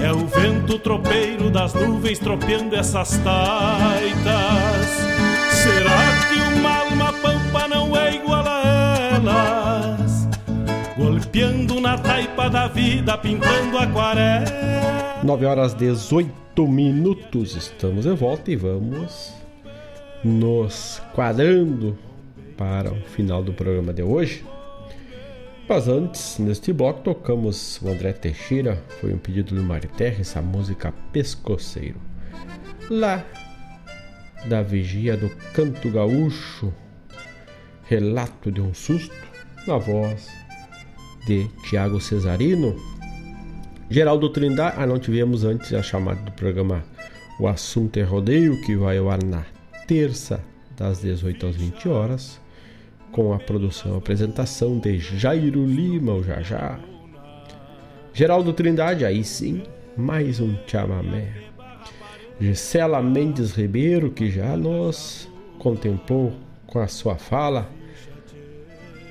É o vento tropeiro das nuvens tropeando essas taitas. Será que uma alma pampa não é igual a elas? Golpeando na taipa da vida, pintando aquarela. 9 horas 18 minutos, estamos de volta e vamos nos quadrando para o final do programa de hoje. Mas antes, neste bloco, tocamos o André Teixeira, foi um pedido do Mário Terra, essa música Pescoceiro. Lá da vigia do canto gaúcho, relato de um susto, na voz de Tiago Cesarino. Geraldo Trindade, ah, não tivemos antes a chamada do programa O Assunto é Rodeio, que vai ao ar na terça, das 18 às 20 horas, com a produção e apresentação de Jairo Lima, o Jajá. Geraldo Trindade, aí sim, mais um chamamé. Gisela Mendes Ribeiro, que já nos contemplou com a sua fala,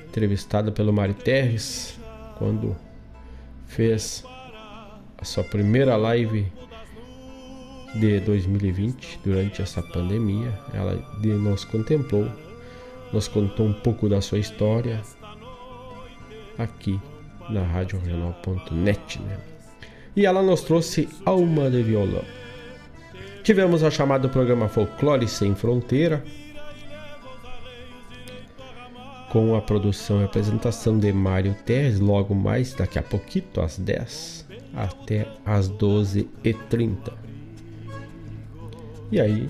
entrevistada pelo Mari Terres, quando fez a sua primeira live de 2020, durante essa pandemia. Ela nos contemplou, nos contou um pouco da sua história aqui na RádioRegional.net. Né? E ela nos trouxe Alma de Violão. Tivemos a chamada programa Folclore Sem Fronteira, com a produção e apresentação de Mário Terres, logo mais daqui a pouquinho, às 10 até às 12h30. E aí,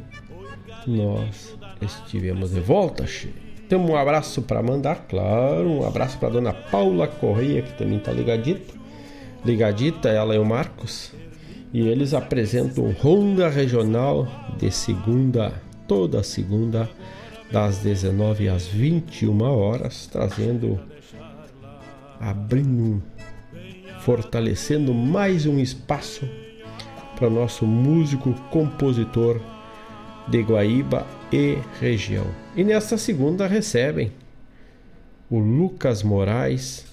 nós estivemos de volta, che. Temos um abraço para mandar, claro, um abraço para dona Paula Correia, que também está ligadita. Ligadita, ela e o Marcos e eles apresentam Ronda Regional de segunda, toda segunda, das 19 às 21 horas, trazendo, abrindo, fortalecendo mais um espaço para o nosso músico compositor de Guaíba e região. E nesta segunda recebem o Lucas Moraes,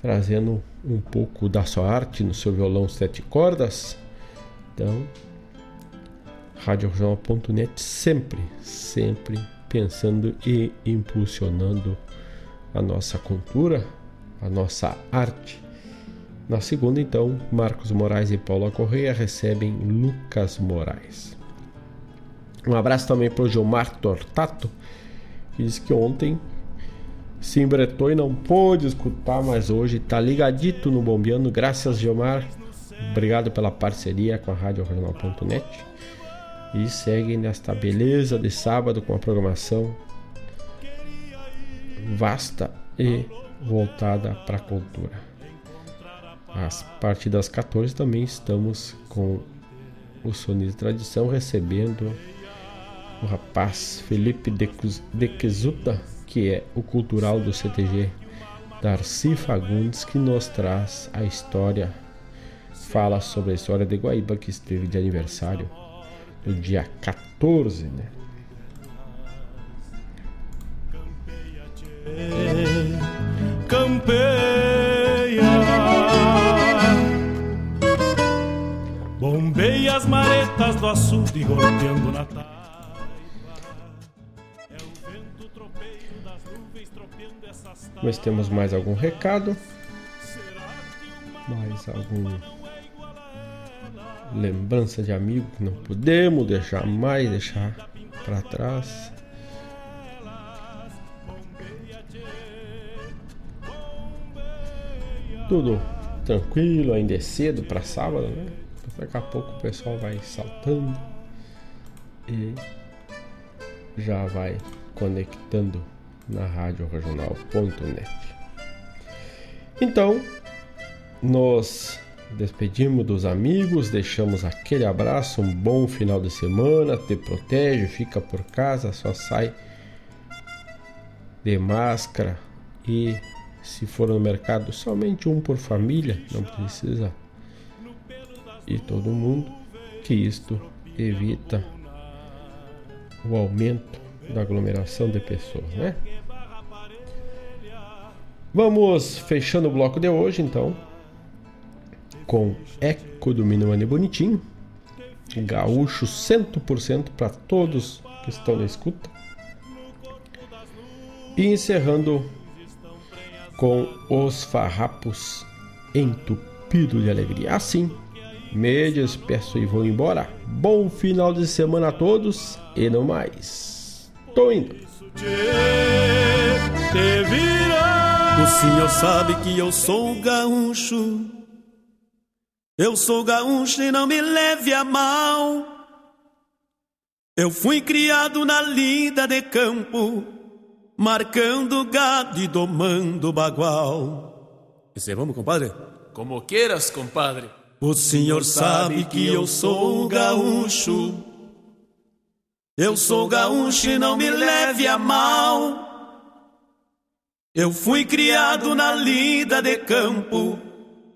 trazendo um pouco da sua arte no seu violão sete cordas. Então, RadioJornal.net sempre, sempre pensando e impulsionando a nossa cultura, a nossa arte Na segunda, então, Marcos Moraes e Paula Correia recebem Lucas Moraes. Um abraço também para o Gilmar Tortato, que disse que ontem se embretou e não pôde escutar, mas hoje está ligadito no Bombeando. Graças, Gilmar. Obrigado pela parceria com a Rádio Regional.net. E segue nesta beleza de sábado com a programação vasta e voltada para a cultura. A partir das 14 também estamos com o Sonido Tradição recebendo o rapaz Felipe de Quesuta, que é o cultural do CTG Darcy Fagundes, que nos traz a história, fala sobre a história de Guaíba que esteve de aniversário no dia 14, né? Campeia. As maretas do açude golpeando na tarde Mas temos mais algum recado? Mais algum lembrança de amigo que não podemos deixar mais deixar para trás? Tudo tranquilo, ainda é cedo para sábado, né? Daqui a pouco o pessoal vai saltando e já vai conectando na rádio. Então, nos despedimos dos amigos, deixamos aquele abraço, um bom final de semana, te protege, fica por casa, só sai de máscara e se for no mercado somente um por família, não precisa e todo mundo, que isto evita o aumento da aglomeração de pessoas, né? Vamos fechando o bloco de hoje, então, com Eco do Minuane Bonitinho, gaúcho 100% para todos que estão na escuta. E encerrando com os farrapos entupido de alegria. Assim, me despeço e vou embora. Bom final de semana a todos e não mais. Tô indo. O senhor sabe que eu sou gaúcho. Eu sou gaúcho e não me leve a mal. Eu fui criado na lida de campo, marcando gado e domando bagual. E vamos, compadre? Como queiras, compadre. O senhor sabe que eu sou gaúcho. Eu sou gaúcho e não me leve a mal. Eu fui criado na lida de campo,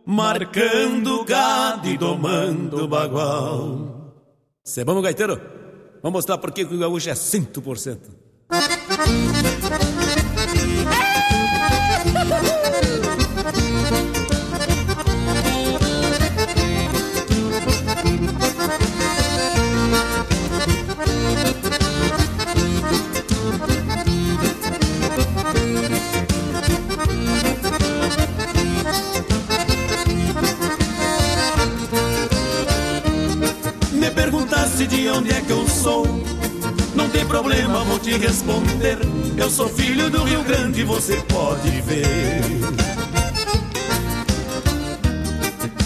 marcando gado e domando bagual. Cê vamos, gaiteiro? Vamos mostrar por que o gaúcho é 100%. Perguntasse de onde é que eu sou, não tem problema, vou te responder. Eu sou filho do Rio Grande, você pode ver.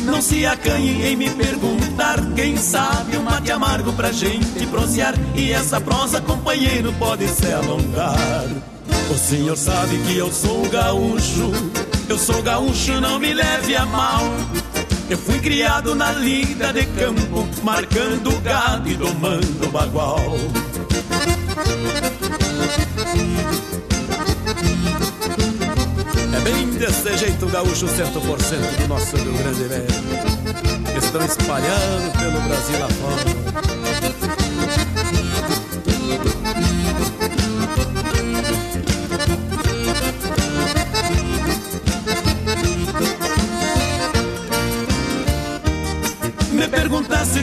Não se acanhe em me perguntar, quem sabe um mate amargo pra gente prosear. E essa prosa, companheiro, pode se alongar. O senhor sabe que eu sou gaúcho, eu sou gaúcho, não me leve a mal. Eu fui criado na lida de campo, marcando gado e domando bagual. É bem desse jeito gaúcho 100% do nosso Rio Grande Velho. Estão espalhando pelo Brasil afora.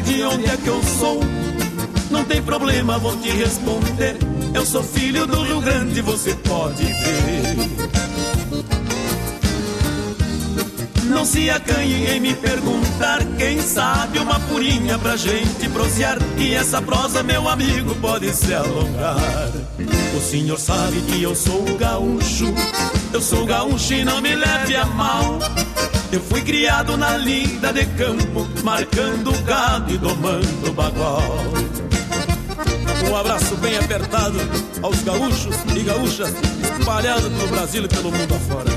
De onde é que eu sou, não tem problema, vou te responder. Eu sou filho do Rio Grande, você pode ver. Não se acanhe em me perguntar, quem sabe uma purinha pra gente prosear. E essa prosa, meu amigo, pode se alongar. O senhor sabe que eu sou gaúcho, eu sou gaúcho e não me leve a mal. Eu fui criado na lida de campo, marcando gado e domando bagual. Um abraço bem apertado aos gaúchos e gaúchas espalhados pelo Brasil e pelo mundo afora.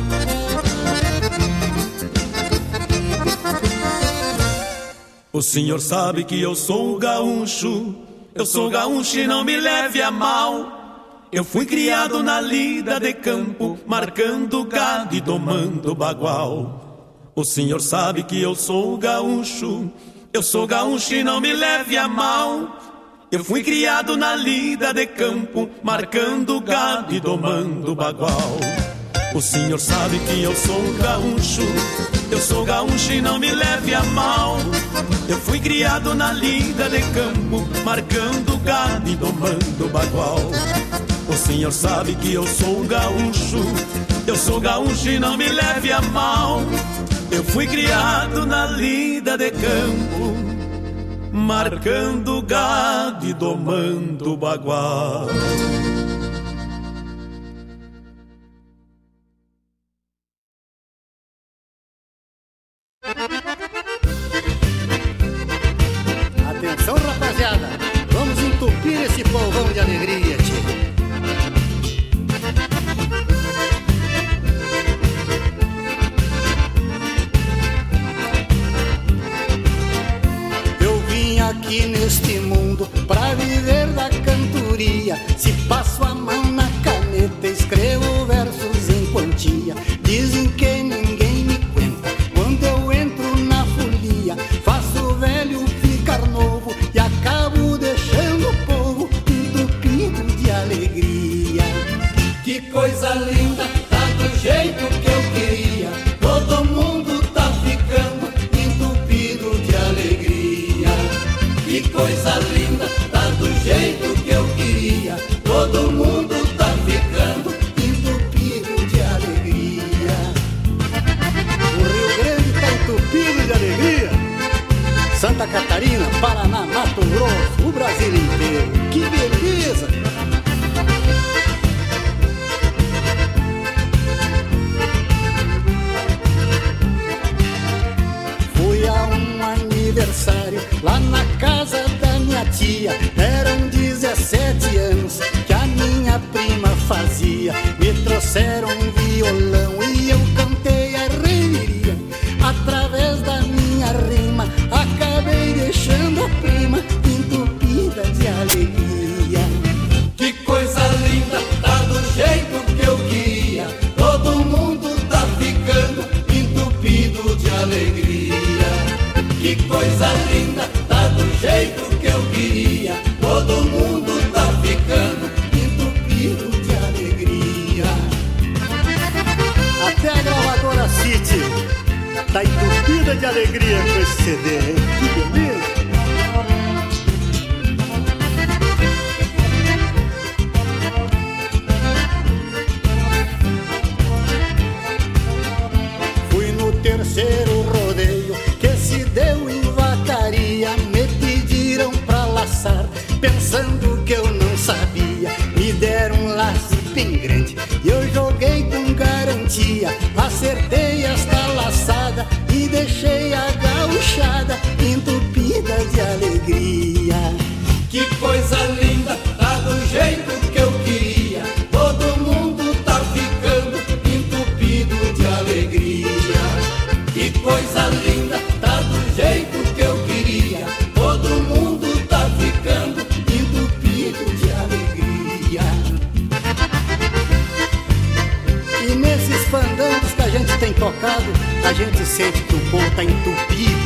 O senhor sabe que eu sou gaúcho, eu sou gaúcho e não me leve a mal. Eu fui criado na lida de campo, marcando gado e domando bagual. O senhor sabe que eu sou gaúcho, eu sou gaúcho e não me leve a mal. Eu fui criado na lida de campo, marcando gado e domando bagual. O senhor sabe que eu sou gaúcho, eu sou gaúcho e não me leve a mal. Eu fui criado na lida de campo, marcando gado e domando bagual. O senhor sabe que eu sou gaúcho, eu sou gaúcho e não me leve a mal. Eu fui criado na lida de campo, marcando gado e domando bagual. Fazia. Me trouxeram um violão e eu cantei a reiria. Através da minha rima, acabei deixando a prima entupida de alegria. Que coisa linda, tá do jeito que eu queria. Todo mundo tá ficando entupido de alegria. Que coisa linda, tá do jeito que tá entupida de alegria com esse CD, hein? Que beleza! Fui no terceiro rodeio que se deu em vacaria. Me pediram pra laçar, pensando que eu não sabia. Me deram um laço bem grande e eu joguei com garantia. Acertei tocado, a gente sente que o povo tá entupido